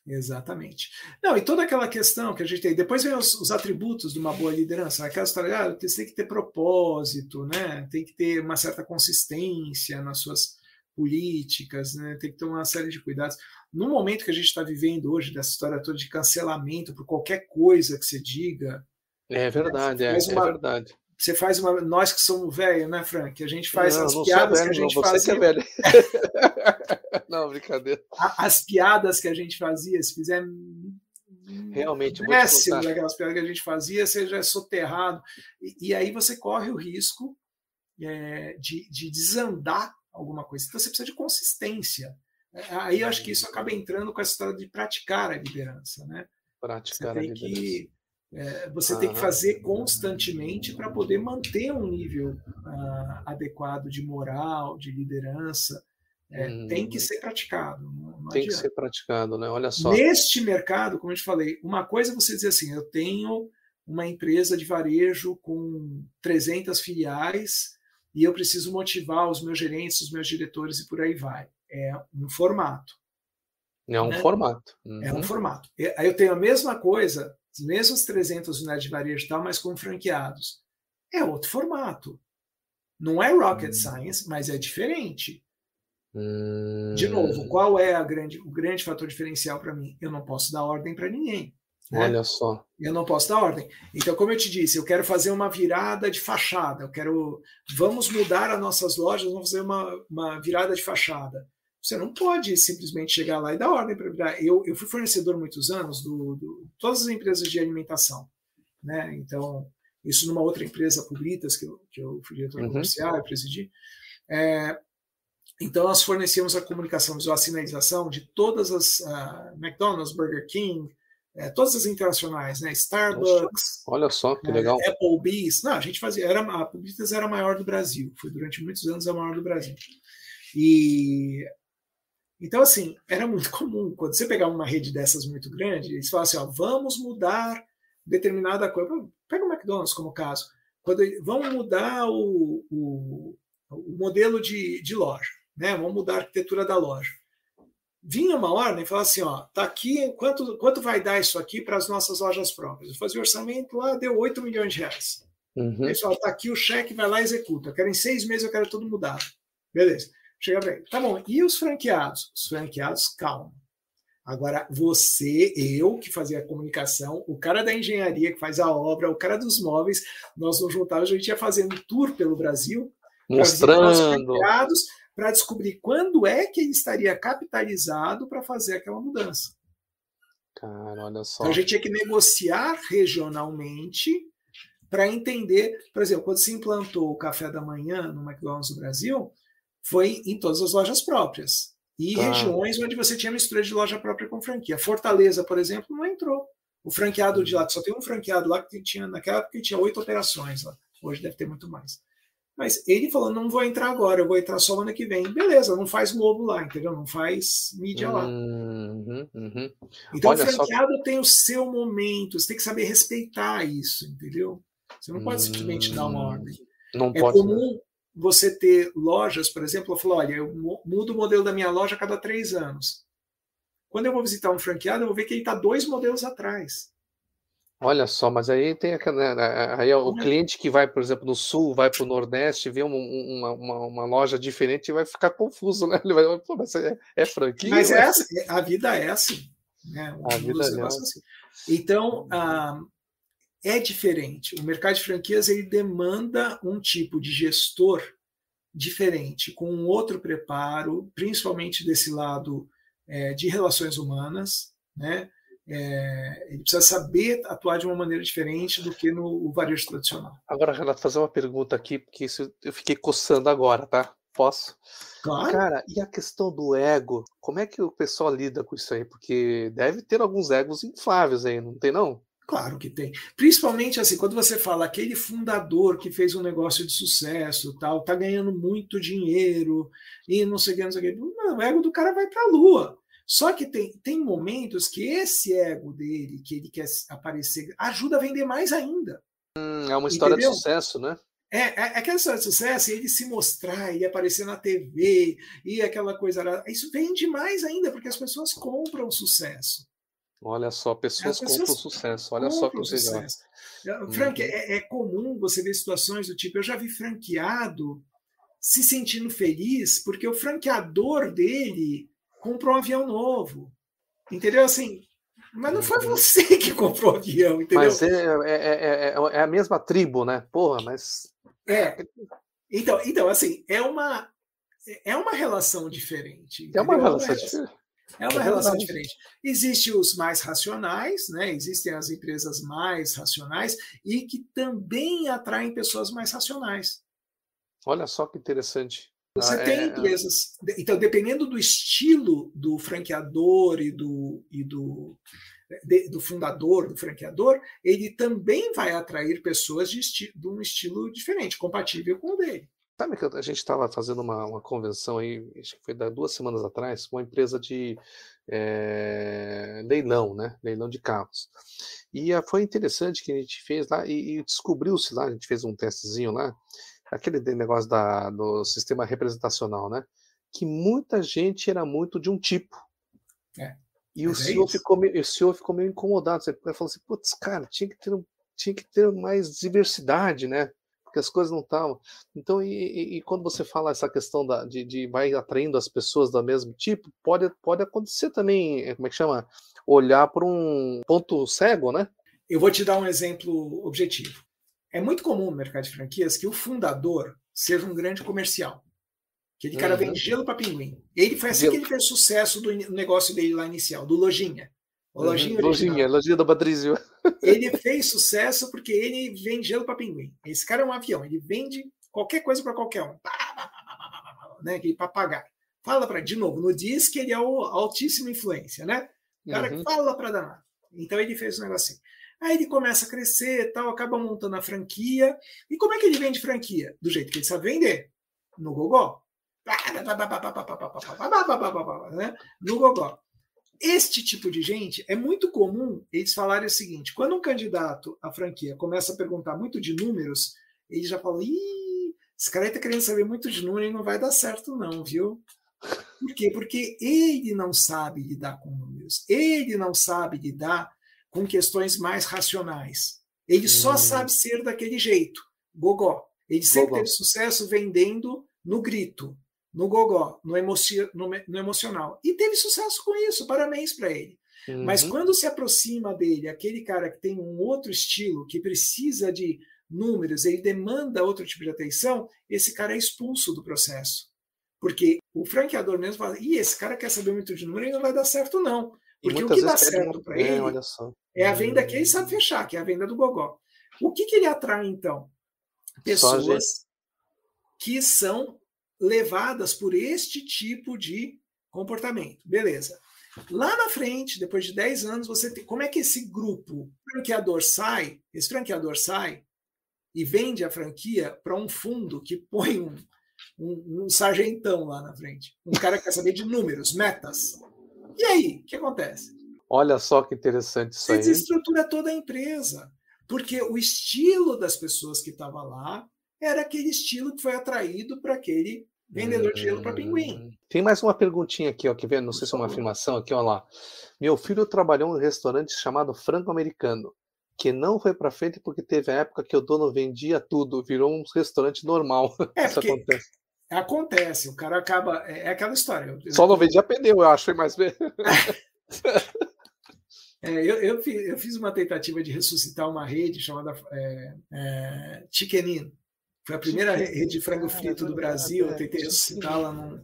C: Exatamente. Não, e toda aquela questão que a gente tem. Depois vem os, os atributos de uma boa liderança. Aquela história, ah, você tem que ter propósito, né? tem que ter uma certa consistência nas suas políticas, né? tem que ter uma série de cuidados. No momento que a gente está vivendo hoje, dessa história toda de cancelamento por qualquer coisa que você diga.
B: É verdade, é, uma, é verdade.
C: Você faz uma. Nós que somos velhos, né, Frank? A gente faz não, as não piadas velho, que a gente
B: não,
C: fazia.
B: Você que é não, brincadeira.
C: As piadas que a gente fazia, se fizer
B: realmente
C: péssimo daquelas piadas que a gente fazia, seja é soterrado. E, e aí você corre o risco é, de, de desandar alguma coisa. Então você precisa de consistência. É, aí eu acho que isso acaba entrando com essa história de praticar a liderança, né?
B: Praticar
C: você tem
B: a
C: liderança. Que, é, você tem que fazer constantemente para poder manter um nível uh, adequado de moral, de liderança. É, hum. Tem que ser praticado. Não, não
B: tem adianta. que ser praticado, né? Olha só.
C: Neste mercado, como eu te falei, uma coisa é você dizer assim: eu tenho uma empresa de varejo com 300 filiais e eu preciso motivar os meus gerentes, os meus diretores e por aí vai. É um formato.
B: É um né? formato.
C: Uhum. É um formato. Aí eu tenho a mesma coisa, as mesmas 300 unidades de varejo e tal, mas com franqueados. É outro formato. Não é rocket uhum. science, mas é diferente.
B: Uhum.
C: De novo, qual é a grande, o grande fator diferencial para mim? Eu não posso dar ordem para ninguém.
B: Né? Olha só.
C: Eu não posso dar ordem. Então, como eu te disse, eu quero fazer uma virada de fachada. Eu quero. Vamos mudar as nossas lojas, vamos fazer uma, uma virada de fachada. Você não pode simplesmente chegar lá e dar ordem para virar. Eu, eu fui fornecedor muitos anos do, do todas as empresas de alimentação. Né? Então, isso numa outra empresa, Publitas, que eu, que eu fui diretor uhum. comercial e presidi. É, então, nós fornecíamos a comunicação visual, a sinalização de todas as uh, McDonald's, Burger King, é, todas as internacionais, né? Starbucks.
B: Olha só que legal.
C: É, Applebee's. Não, a gente fazia. Era, a Publicitas era a maior do Brasil. Foi durante muitos anos a maior do Brasil. E. Então, assim, era muito comum. Quando você pegar uma rede dessas muito grande, eles falavam assim: ó, vamos mudar determinada coisa. Pega o McDonald's como caso. Quando, vamos mudar o, o, o modelo de, de loja. Né? Vamos mudar a arquitetura da loja vinha uma ordem e falava assim: ó, tá aqui, quanto, quanto vai dar isso aqui para as nossas lojas próprias? Eu fazia o orçamento lá, deu 8 milhões de reais.
B: Uhum.
C: Falava, tá aqui o cheque, vai lá e executa. Eu quero em seis meses, eu quero tudo mudado. Beleza. Chega para ele. Tá bom, e os franqueados? Os franqueados, calma. Agora, você, eu que fazia a comunicação, o cara da engenharia que faz a obra, o cara dos móveis, nós nos juntávamos, a gente ia fazendo tour pelo Brasil,
B: mostrando
C: para descobrir quando é que ele estaria capitalizado para fazer aquela mudança.
B: Cara, olha só.
C: Então a gente tinha que negociar regionalmente para entender, por exemplo, quando se implantou o café da manhã no McDonald's do Brasil, foi em todas as lojas próprias. E ah. regiões onde você tinha mistura de loja própria com franquia. Fortaleza, por exemplo, não entrou. O franqueado de lá, só tem um franqueado lá que tinha, naquela época tinha oito operações lá. Hoje deve ter muito mais. Mas ele falou: não vou entrar agora, eu vou entrar só ano que vem. Beleza, não faz Globo lá, entendeu? Não faz mídia lá.
B: Uhum, uhum.
C: Então, Olha o franqueado só... tem o seu momento, você tem que saber respeitar isso, entendeu? Você não pode simplesmente dar uma hum, ordem.
B: Não
C: é
B: pode,
C: comum né? você ter lojas, por exemplo, eu falo: olha, eu mudo o modelo da minha loja a cada três anos. Quando eu vou visitar um franqueado, eu vou ver que ele está dois modelos atrás.
B: Olha só, mas aí tem aquela, né, aí é o uhum. cliente que vai, por exemplo, no sul, vai para o Nordeste, vê uma, uma, uma, loja diferente e vai ficar confuso, né? Ele vai, pô, mas é, é franquia?
C: Mas é assim, a vida é assim. Né?
B: A vida é assim.
C: assim. Então, ah, é diferente. O mercado de franquias ele demanda um tipo de gestor diferente, com um outro preparo, principalmente desse lado é, de relações humanas, né? É, ele precisa saber atuar de uma maneira diferente do que no varejo tradicional.
B: Agora, Renato, fazer uma pergunta aqui, porque isso eu fiquei coçando agora, tá? Posso?
C: Claro.
B: Cara, e a questão do ego? Como é que o pessoal lida com isso aí? Porque deve ter alguns egos infláveis aí, não tem não?
C: Claro que tem. Principalmente assim, quando você fala aquele fundador que fez um negócio de sucesso, tal, tá ganhando muito dinheiro e não sei o que, não sei o que. Não, o ego do cara vai para a lua. Só que tem, tem momentos que esse ego dele, que ele quer aparecer, ajuda a vender mais ainda.
B: Hum, é uma história Entendeu? de sucesso, né?
C: É, é, é aquela história de sucesso, ele se mostrar, ele aparecer na TV, e aquela coisa. Isso vende mais ainda, porque as pessoas compram sucesso.
B: Olha só, pessoas, pessoas compram sucesso. Olha só que legal.
C: É, Frank, é, é, comum você ver situações do tipo, eu já vi franqueado se sentindo feliz porque o franqueador dele comprou um avião novo. Entendeu? Assim, mas não foi uhum. você que comprou o avião, entendeu?
B: Mas é, é, é, é, a mesma tribo, né? Porra, mas.
C: É. Então, então, assim, é uma, é uma relação diferente.
B: Entendeu? É uma relação diferente.
C: É uma relação diferente. Existem os mais racionais, né? existem as empresas mais racionais e que também atraem pessoas mais racionais.
B: Olha só que interessante.
C: Você ah, tem é... empresas. Então, dependendo do estilo do franqueador e do, e do, de, do fundador, do franqueador, ele também vai atrair pessoas de, esti de, um estilo diferente, compatível com o dele.
B: Sabe que a gente estava fazendo uma, uma convenção aí, acho que foi da duas semanas atrás, com uma empresa de é, leilão, né? Leilão de carros. E foi interessante que a gente fez lá e, e descobriu-se lá, a gente fez um testezinho lá, aquele negócio da, do sistema representacional, né? Que muita gente era muito de um tipo.
C: É,
B: e o, é CEO ficou meio, o CEO ficou meio incomodado. Ele falou assim: putz, cara, tinha que ter, tinha que ter mais diversidade, né? Porque as coisas não estavam. Então, e, e, e, quando você fala essa questão da, de, de vai atraindo as pessoas do mesmo tipo, pode, pode acontecer também, eh, como é que chama? Olhar por um ponto cego, né?
C: Eu vou te dar um exemplo objetivo. É muito comum no mercado de franquias que o fundador seja um grande comercial. Aquele cara uhum. vende gelo para pinguim. Ele foi assim gelo. que ele fez sucesso do negócio dele lá inicial, do Lojinha.
B: O lojinha, uhum. lojinha, lojinha do Patrício.
C: Ele fez sucesso porque ele vende gelo para pinguim. Esse cara é um avião, ele vende qualquer coisa para qualquer um. Né, aquele papagaio. Fala para de novo, no diz que ele é o altíssima influência, né? O cara uhum. fala para danar. Então ele fez um negocinho. Aí ele começa a crescer, tal, acaba montando a franquia. E como é que ele vende franquia? Do jeito que ele sabe vender. No gogó. Né? No gogó. Este tipo de gente é muito comum eles falarem o seguinte: quando um candidato à franquia começa a perguntar muito de números, ele já fala: Ih, esse cara está querendo saber muito de número e não vai dar certo, não, viu? Por quê? Porque ele não sabe lidar com números, ele não sabe lidar com questões mais racionais. Ele só hum. sabe ser daquele jeito, gogó. Ele sempre gogó. teve sucesso vendendo no grito, no gogó, no, emoci no, no emocional. E teve sucesso com isso, parabéns para ele. Uhum. Mas quando se aproxima dele aquele cara que tem um outro estilo, que precisa de números, ele demanda outro tipo de atenção, esse cara é expulso do processo. Porque o franqueador mesmo fala: Ih, esse cara quer saber muito de número e não vai dar certo, não. Porque o que dá certo para ele é a venda que ele sabe fechar, que é a venda do Gogó. O que, que ele atrai, então? Pessoas que são levadas por este tipo de comportamento. Beleza. Lá na frente, depois de 10 anos, você tem. Como é que esse grupo, franqueador sai, esse franqueador sai e vende a franquia para um fundo que põe um, um, um, sargentão lá na frente. Um cara que quer saber de números, metas. E aí, o que acontece?
B: Olha só que interessante isso
C: Você aí. Você desestrutura toda a empresa. Porque o estilo das pessoas que estavam lá era aquele estilo que foi atraído para aquele vendedor de gelo para pinguim. Hum.
B: Tem mais uma perguntinha aqui, ó, que vem, não sei se é uma afirmação aqui, ó lá. Meu filho trabalhou em um restaurante chamado Franco Americano, que não foi para frente porque teve a época que o dono vendia tudo, virou um restaurante normal.
C: É, Isso acontece. Acontece, o cara acaba. É, é aquela história.
B: Só não vendia pneu, eu acho, mais bem.
C: É, eu, eu, fiz, eu, fiz, uma tentativa de ressuscitar uma rede chamada é, é, Chiquenin. Foi a primeira rede de frango frito do Brasil. Eu tentei ressuscitá-la, não,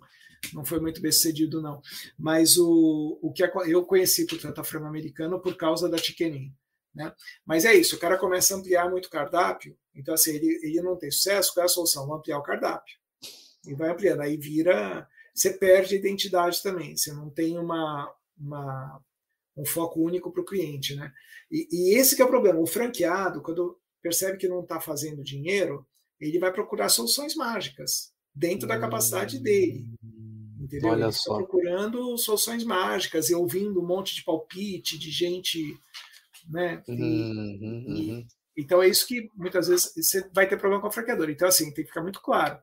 C: não foi muito bem sucedido, não. Mas o, o que eu conheci, portanto, a frango americano por causa da Chiquenin. Né? Mas é isso, o cara começa a ampliar muito o cardápio, então assim, ele, ele não tem sucesso, qual é a solução? Vou ampliar o cardápio. E vai ampliando, aí vira. Você perde identidade também, você não tem uma, uma um foco único para o cliente, né? E, e, esse que é o problema. O franqueado, quando percebe que não está fazendo dinheiro, ele vai procurar soluções mágicas dentro da capacidade dele. Entendeu?
B: Olha
C: ele
B: só.
C: Procurando soluções mágicas e ouvindo um monte de palpite de gente, né? E,
B: uhum, uhum.
C: E, então é isso que muitas vezes você vai ter problema com o franqueador. Então assim tem que ficar muito claro.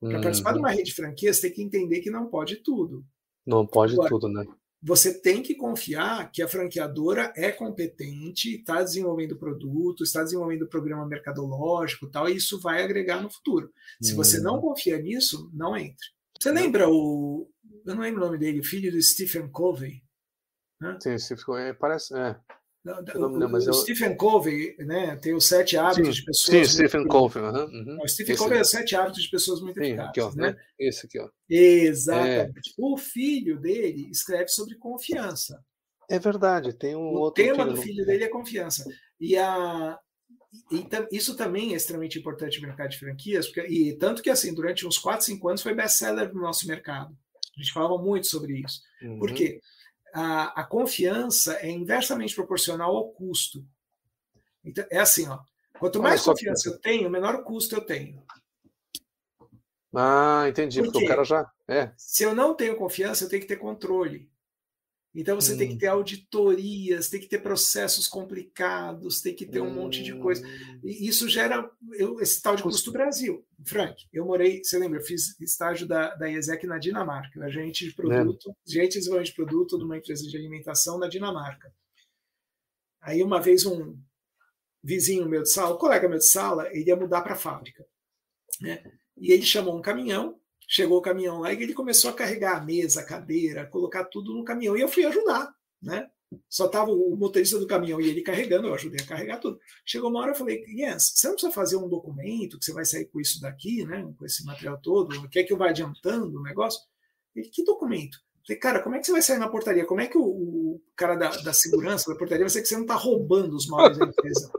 C: Para uhum. participar de uma rede de franquias, você tem que entender que não pode tudo.
B: Não pode Agora, tudo, né?
C: você tem que confiar que a franqueadora é competente, está desenvolvendo produto, está desenvolvendo programa mercadológico tal, e isso vai agregar no futuro. Se você não hum. confia nisso, não entre. Você lembra o. Eu não lembro o nome dele, o filho do Stephen Covey?
B: Né? Sim, Stephen Covey, parece. É.
C: O, o, o Stephen Covey né, tem os sete hábitos sim, de pessoas.
B: Sim, Stephen Covey. Uhum,
C: O Stephen Covey é os sete hábitos de pessoas muito sim, eficazes. Aqui, ó, né?
B: Esse aqui, ó.
C: Exatamente. É. O filho dele escreve sobre confiança.
B: É verdade, tem um
C: o
B: outro.
C: O tema do filho dele é confiança. E, a, e, isso também é extremamente importante no mercado de franquias, porque, e tanto que assim, durante uns 4, 5 anos foi best-seller no nosso mercado. A gente falava muito sobre isso. Uhum. Por quê? A, a confiança é inversamente proporcional ao custo. Então, é assim, ó. Quanto mais confiança eu tenho, menor custo eu tenho.
B: Ah, entendi. Por porque o cara já. É.
C: Se eu não tenho confiança, eu tenho que ter controle. Então você tem que ter auditorias, tem que ter processos complicados, tem que ter um hum. monte de coisa. Hum. E isso gera eu, esse tal de custo Brasil. Frank, eu morei, você lembra, eu fiz estágio da, da IESEC na Dinamarca, agente de produto, é. gerente de desenvolvimento de produto de uma empresa de alimentação na Dinamarca. Aí uma vez um vizinho meu de sala, um colega meu de sala, ele ia mudar para a fábrica. Né? E ele chamou um caminhão Chegou o caminhão lá e ele começou a carregar a mesa, a cadeira, colocar tudo no caminhão. E eu fui ajudar, né? Só estava o motorista do caminhão e ele carregando, eu ajudei a carregar tudo. Chegou uma hora eu falei, Jens, você não precisa fazer um documento que você vai sair com isso daqui, né? Com esse material todo, quer que eu vá adiantando o negócio? Ele, que documento? Eu falei, cara, como é que você vai sair na portaria? Como é que o, o cara da, da, segurança da portaria vai ser que você não está roubando os móveis da empresa?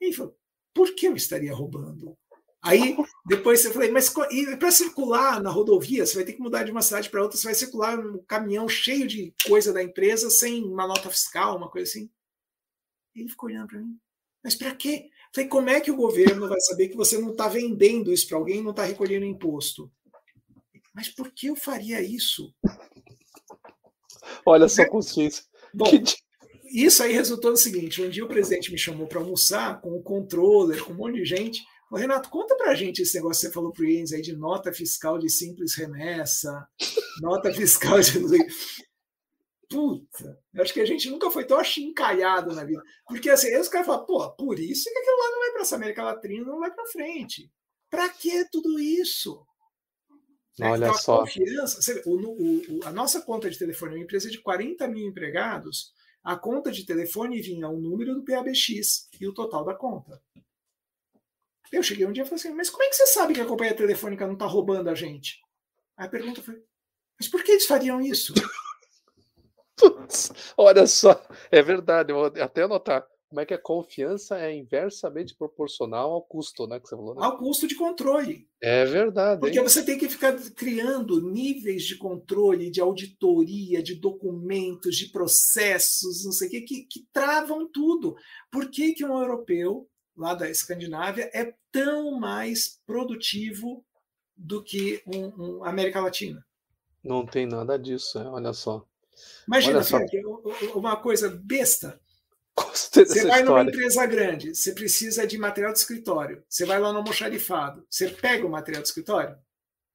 C: Ele falou, por que eu estaria roubando? Aí depois você falei, mas para circular na rodovia, você vai ter que mudar de uma cidade para outra, você vai circular um caminhão cheio de coisa da empresa sem uma nota fiscal, uma coisa assim. Ele ficou olhando para mim. Mas para quê? falei, como é que o governo vai saber que você não está vendendo isso para alguém, não está recolhendo imposto? Mas por que eu faria isso?
B: Olha só a consciência.
C: Bom, isso aí resultou no seguinte: um dia o presidente me chamou para almoçar com o controller, com um monte de gente. Ô, Renato, conta pra gente esse negócio que você falou pro Jens aí de nota fiscal de simples remessa, nota fiscal de. Puta, eu acho que a gente nunca foi tão achincalhado na vida. Porque assim, aí os caras falam, pô, por isso que aquilo lá não vai para essa América Latina, não vai para frente. Para que tudo isso?
B: Olha então, só.
C: Confiança, o, o, a nossa conta de telefone é uma empresa de 40 mil empregados. A conta de telefone vinha o número do PABX e o total da conta. Eu cheguei um dia e falei assim, mas como é que você sabe que a companhia telefônica não está roubando a gente? Aí a pergunta foi, mas por que eles fariam isso?
B: Putz, olha só, é verdade, eu vou até anotar. como é que a confiança é inversamente proporcional ao custo, né? Que você falou, né?
C: Ao custo de controle.
B: É verdade.
C: Porque hein? você tem que ficar criando níveis de controle, de auditoria, de documentos, de processos, não sei o que, que, que travam tudo. Por que, que um europeu lá da Escandinávia é tão mais produtivo do que um, um América Latina?
B: Não tem nada disso, é, olha só.
C: Imagina, olha só. uma coisa besta. Você vai numa empresa grande, você precisa de material de escritório. Você vai lá no almoxarifado, você pega o material de escritório?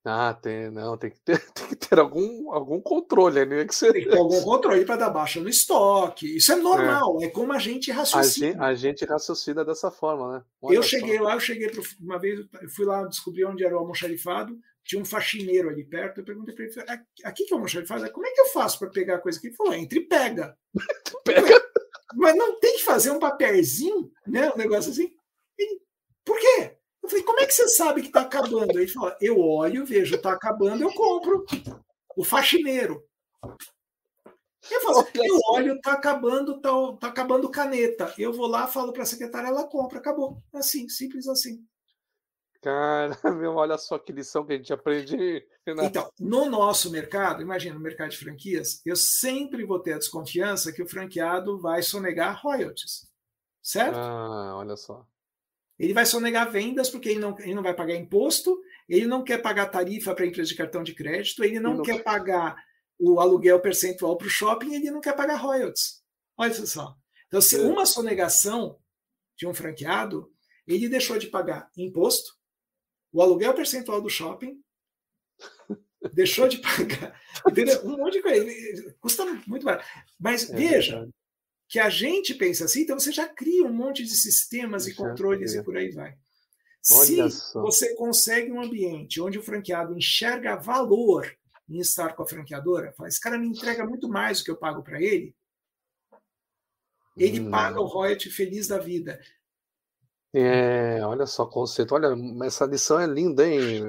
B: Ah, tem, não, tem que ter, tem que ter algum, algum controle, né?
C: Que você... Tem que ter algum controle para dar baixa no estoque. Isso é normal, é, é como a gente raciocina.
B: A gente, a gente, raciocina dessa forma, né?
C: Olha eu cheguei só. lá, eu cheguei pro, uma vez, eu fui lá descobri onde era o almoxarifado, tinha um faxineiro ali perto, eu perguntei para ele, aqui que é o almoxarifado? Como é que eu faço para pegar a coisa aqui? Ele falou, entre e pega. pega. Mas não tem que fazer um papelzinho, né? Um negócio assim. Ele, Por quê? Eu falei, como é que você sabe que está acabando? Ele falou, eu olho, vejo, está acabando, eu compro. O faxineiro. Eu, falo, eu olho, está acabando, está tá acabando caneta. Eu vou lá, falo para a secretária, ela compra, acabou. Assim, simples assim.
B: Cara, meu, olha só que lição que a gente aprende.
C: Então, no nosso mercado, imagina, no mercado de franquias, eu sempre vou ter a desconfiança que o franqueado vai sonegar royalties. Certo?
B: Ah, olha só.
C: Ele vai sonegar vendas porque ele não, ele não vai pagar imposto, ele não quer pagar tarifa para a empresa de cartão de crédito, ele não, não quer pagar o aluguel percentual para o shopping, ele não quer pagar royalties. Olha só. Então, se é. uma sonegação de um franqueado, ele deixou de pagar imposto, o aluguel percentual do shopping, deixou de pagar, entendeu? Um monte de coisa. Custa muito barato. Mas é veja, verdade que a gente pensa assim, então você já cria um monte de sistemas e controles e por aí vai. Olha Se só. você consegue um ambiente onde o franqueado enxerga valor em estar com a franqueadora, fala, esse cara me entrega muito mais do que eu pago para ele, ele hum. paga o royalty feliz da vida.
B: É, olha só o conceito. Olha, essa lição é linda, hein?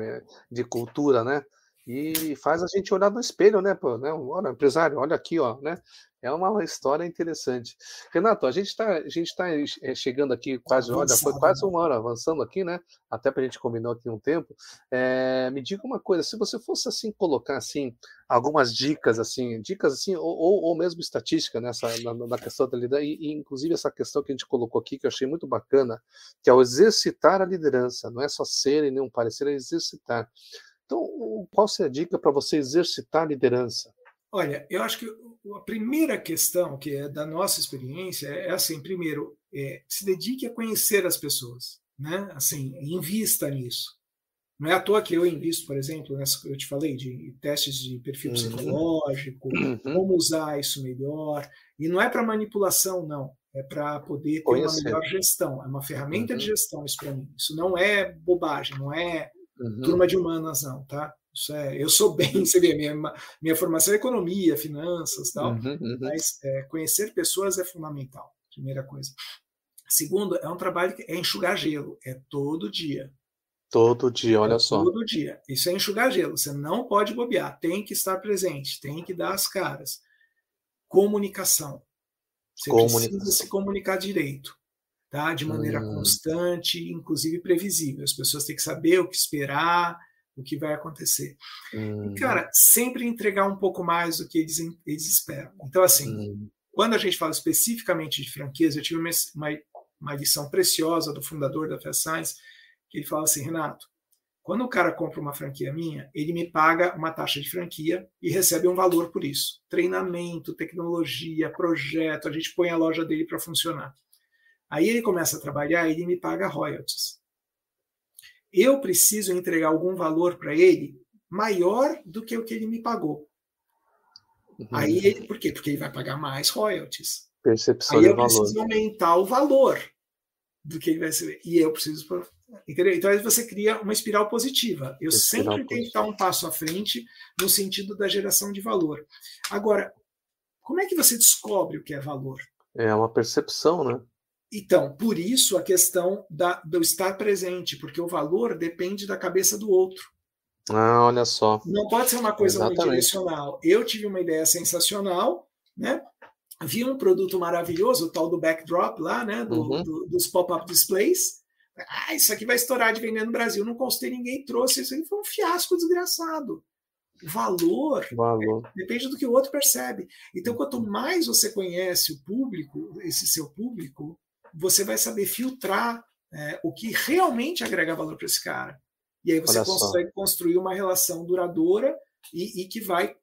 B: De cultura, né? E faz a gente olhar no espelho, né? Pô, né? Olha, empresário, olha aqui, ó, né? É uma história interessante. Renato, a gente está tá eh, chegando aqui quase, olha, foi quase uma hora avançando aqui, né? Até para a gente combinar aqui um tempo. É, me diga uma coisa, se você fosse assim colocar assim algumas dicas assim, dicas assim ou, ou, ou mesmo estatística nessa na, na questão da liderança e, e, inclusive essa questão que a gente colocou aqui que eu achei muito bacana, que é o exercitar a liderança. Não é só ser e nem um parecer, é exercitar. Então, qual seria a dica para você exercitar a liderança?
C: Olha, eu acho que a primeira questão, que é da nossa experiência, é assim: primeiro, é, se dedique a conhecer as pessoas, né? Assim, invista nisso. Não é à toa que eu invisto, por exemplo, nessa que eu te falei, de testes de perfil uhum. psicológico, uhum. como usar isso melhor. E não é para manipulação, não. É para poder ter Conhecer. uma melhor gestão. É uma ferramenta uhum. de gestão isso para mim. Isso não é bobagem, não é uhum. turma de humanas, não, tá? Isso é, eu sou bem, você vê, minha, minha formação é economia, finanças, tal, uhum, uhum. mas é, conhecer pessoas é fundamental, primeira coisa. Segundo, é um trabalho que é enxugar gelo, é todo dia.
B: Todo dia, olha é só.
C: Todo dia. Isso é enxugar gelo, você não pode bobear, tem que estar presente, tem que dar as caras. Comunicação. Você Comunicação. precisa se comunicar direito, tá? De maneira hum. constante, inclusive previsível. As pessoas têm que saber o que esperar, o que vai acontecer. Uhum. E, cara, sempre entregar um pouco mais do que eles, eles esperam. Então, assim, uhum. quando a gente fala especificamente de franquias, eu tive uma, uma, uma lição preciosa do fundador da Fast Science, que ele fala assim, Renato, quando o cara compra uma franquia minha, ele me paga uma taxa de franquia e recebe um valor por isso. Treinamento, tecnologia, projeto, a gente põe a loja dele para funcionar. Aí ele começa a trabalhar e ele me paga royalties eu preciso entregar algum valor para ele maior do que o que ele me pagou. Uhum. Aí ele, por quê? Porque ele vai pagar mais royalties.
B: Percepção
C: Aí
B: eu
C: valor. preciso aumentar o valor do que ele vai receber. E eu preciso. Entendeu? Então aí você cria uma espiral positiva. Eu espiral sempre tenho que estar um passo à frente no sentido da geração de valor. Agora, como é que você descobre o que é valor?
B: É uma percepção, né?
C: Então, por isso a questão da, do estar presente, porque o valor depende da cabeça do outro.
B: Ah, olha só.
C: Não pode ser uma coisa Exatamente. unidirecional. Eu tive uma ideia sensacional, né? via um produto maravilhoso, o tal do backdrop lá, né, do, uhum. do, dos pop-up displays. Ah, isso aqui vai estourar de vender no Brasil. Não constei, ninguém trouxe. Isso aí foi um fiasco desgraçado. Valor,
B: Valor.
C: depende do que o outro percebe. Então, quanto mais você conhece o público, esse seu público, você vai saber filtrar é, o que realmente agrega valor para esse cara. E aí você consegue construir uma relação duradoura e, e que vai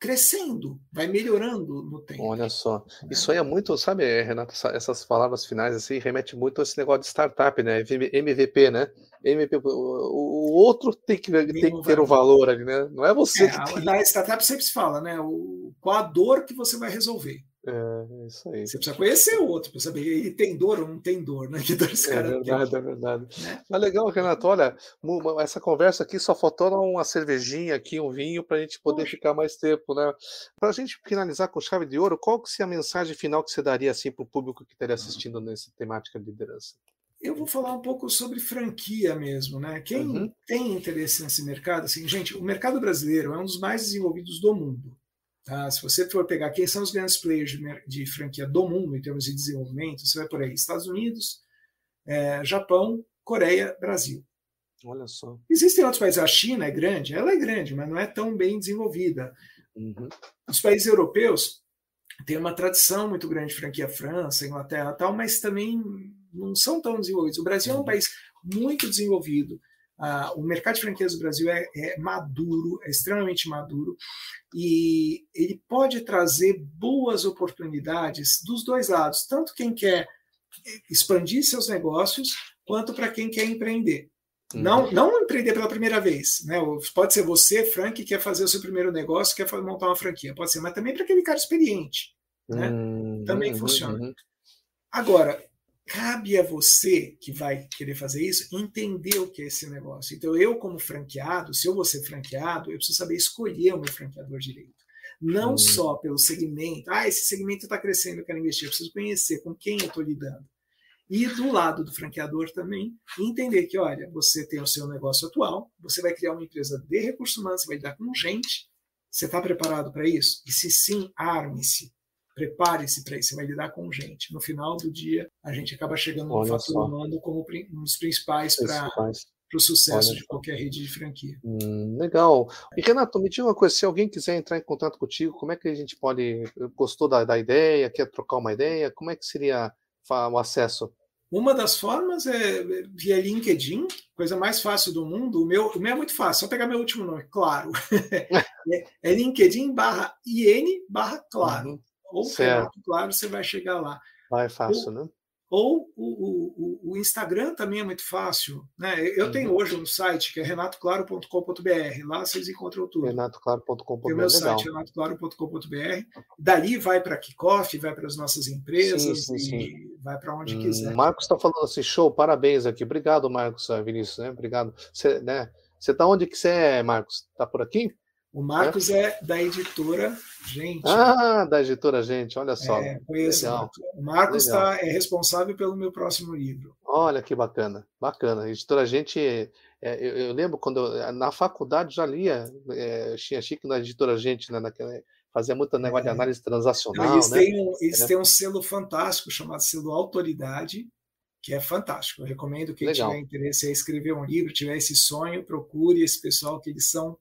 C: crescendo, vai melhorando no tempo.
B: Olha só, isso aí é muito, sabe, Renato, essas palavras finais assim remete muito a esse negócio de startup, né? MVP, né? MVP, o outro tem que, tem que ter o valor ali, né? Não é você
C: é,
B: que tem...
C: Na startup sempre se fala, né? O, qual a dor que você vai resolver.
B: É, isso aí.
C: Você precisa conhecer o outro para saber ele tem dor ou não tem dor, né? Que dor esse
B: é
C: cara
B: verdade,
C: tem.
B: é verdade. Né? Mas legal, Renato. Olha, essa conversa aqui só faltou uma cervejinha aqui, um vinho, para a gente poder Poxa. ficar mais tempo, né? Para a gente finalizar com chave de ouro, qual que seria a mensagem final que você daria assim para o público que estaria assistindo nessa temática de liderança?
C: Eu vou falar um pouco sobre franquia mesmo, né? Quem uhum. tem interesse nesse mercado, assim, gente, o mercado brasileiro é um dos mais desenvolvidos do mundo. Tá? Se você for pegar quem são os grandes players de, de, franquia do mundo em termos de desenvolvimento, você vai por aí Estados Unidos, é, Japão, Coreia, Brasil.
B: Olha só.
C: Existem outros países, a China é grande, ela é grande, mas não é tão bem desenvolvida.
B: Uhum.
C: Os países europeus têm uma tradição muito grande de franquia França, Inglaterra tal, mas também não são tão desenvolvidos. O Brasil uhum. é um uhum. país muito desenvolvido. Uh, o mercado de franquias do Brasil é, é, maduro, é extremamente maduro, e ele pode trazer boas oportunidades dos dois lados, tanto quem quer expandir seus negócios, quanto para quem quer empreender. Uhum. Não, não empreender pela primeira vez. Né? Pode ser você, Frank, que quer fazer o seu primeiro negócio, quer montar uma franquia. Pode ser, mas também para aquele cara experiente. Né? Uhum. Também funciona. Uhum. Agora, cabe a você que vai querer fazer isso entender o que é esse negócio. Então, eu, como franqueado, se eu vou ser franqueado, eu preciso saber escolher o meu franqueador direito. Não hum. só pelo segmento, ah, esse segmento está crescendo, eu quero investir, eu preciso conhecer com quem eu estou lidando. E do lado do franqueador também, entender que, olha, você tem o seu negócio atual, você vai criar uma empresa de recursos humanos, você vai lidar com gente, você está preparado para isso? E se sim, arme-se prepare-se para isso, você vai lidar com gente. No final do dia, a gente acaba chegando no fator humano como um dos principais para o sucesso Olha de qualquer rede de franquia.
B: Hum, legal. E Renato, me diga uma coisa: se alguém quiser entrar em contato contigo, como é que a gente pode. Gostou da, da ideia, quer trocar uma ideia? Como é que seria o acesso?
C: Uma das formas é via LinkedIn, coisa mais fácil do mundo. O meu, o meu é muito fácil, só pegar meu último nome, claro. é, é LinkedIn barra IN barra claro. Uhum ou certo. Renato Claro, você vai chegar lá.
B: Vai fácil,
C: ou,
B: né?
C: Ou o, o, o, Instagram também é muito fácil. Né? Eu uhum. tenho hoje um site que é renatoclaro.com.br. Lá vocês encontram tudo.
B: renatoclaro.com.br. Tem
C: o meu site, renatoclaro.com.br. Dali vai para Kickoff, vai para as nossas empresas sim, sim, sim. e vai para onde hum, quiser.
B: Marcos está falando assim, show, parabéns aqui. Obrigado, Marcos Vinícius. Né? Obrigado. Você né? está onde que você é, Marcos? Está por aqui?
C: O Marcos é, é da editora Gente.
B: Ah, da editora Gente, olha só.
C: É, conheço. Legal. O Marcos tá, é responsável pelo meu próximo livro.
B: Olha que bacana, bacana. A editora Gente, é, eu, eu, lembro quando eu, na faculdade já lia, é, tinha chique na editora Gente, né, naquela, fazia muita negócio de é. análise transacional. Não,
C: eles
B: né?
C: têm, um, eles é. têm um selo fantástico chamado selo Autoridade, que é fantástico. Eu recomendo quem Legal. tiver interesse em escrever um livro, tiver esse sonho, procure esse pessoal que eles são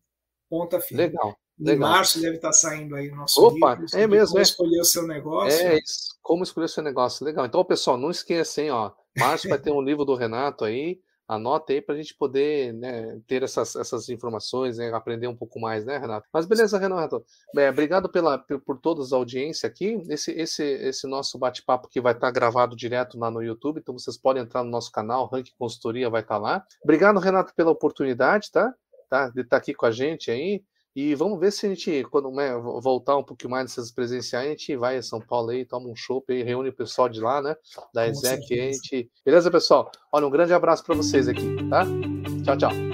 C: ponta firme.
B: Legal.
C: Em
B: Legal.
C: março deve estar saindo aí o nosso
B: Opa,
C: livro.
B: É mesmo,
C: como
B: é.
C: escolher o seu negócio.
B: É isso, como escolher o seu negócio. Legal. Então, pessoal, não esqueça, hein, ó. Março vai ter um livro do Renato aí. Anota aí para a gente poder né, ter essas, essas informações, né, aprender um pouco mais, né, Renato? Mas beleza, Renato. É, obrigado pela, por, todas a audiência aqui. Esse, esse, esse nosso bate-papo que vai estar gravado direto lá no YouTube, então vocês podem entrar no nosso canal, Rank Consultoria vai estar lá. Obrigado, Renato, pela oportunidade, tá? Tá? De estar aqui com a gente aí. E vamos ver se a gente, quando né, voltar um pouquinho mais nessas presenciais, a gente vai a São Paulo aí, toma um show e reúne o pessoal de lá, né? Da ESEC. A gente... Beleza, pessoal? Olha, um grande abraço para vocês aqui, tá? Tchau, tchau.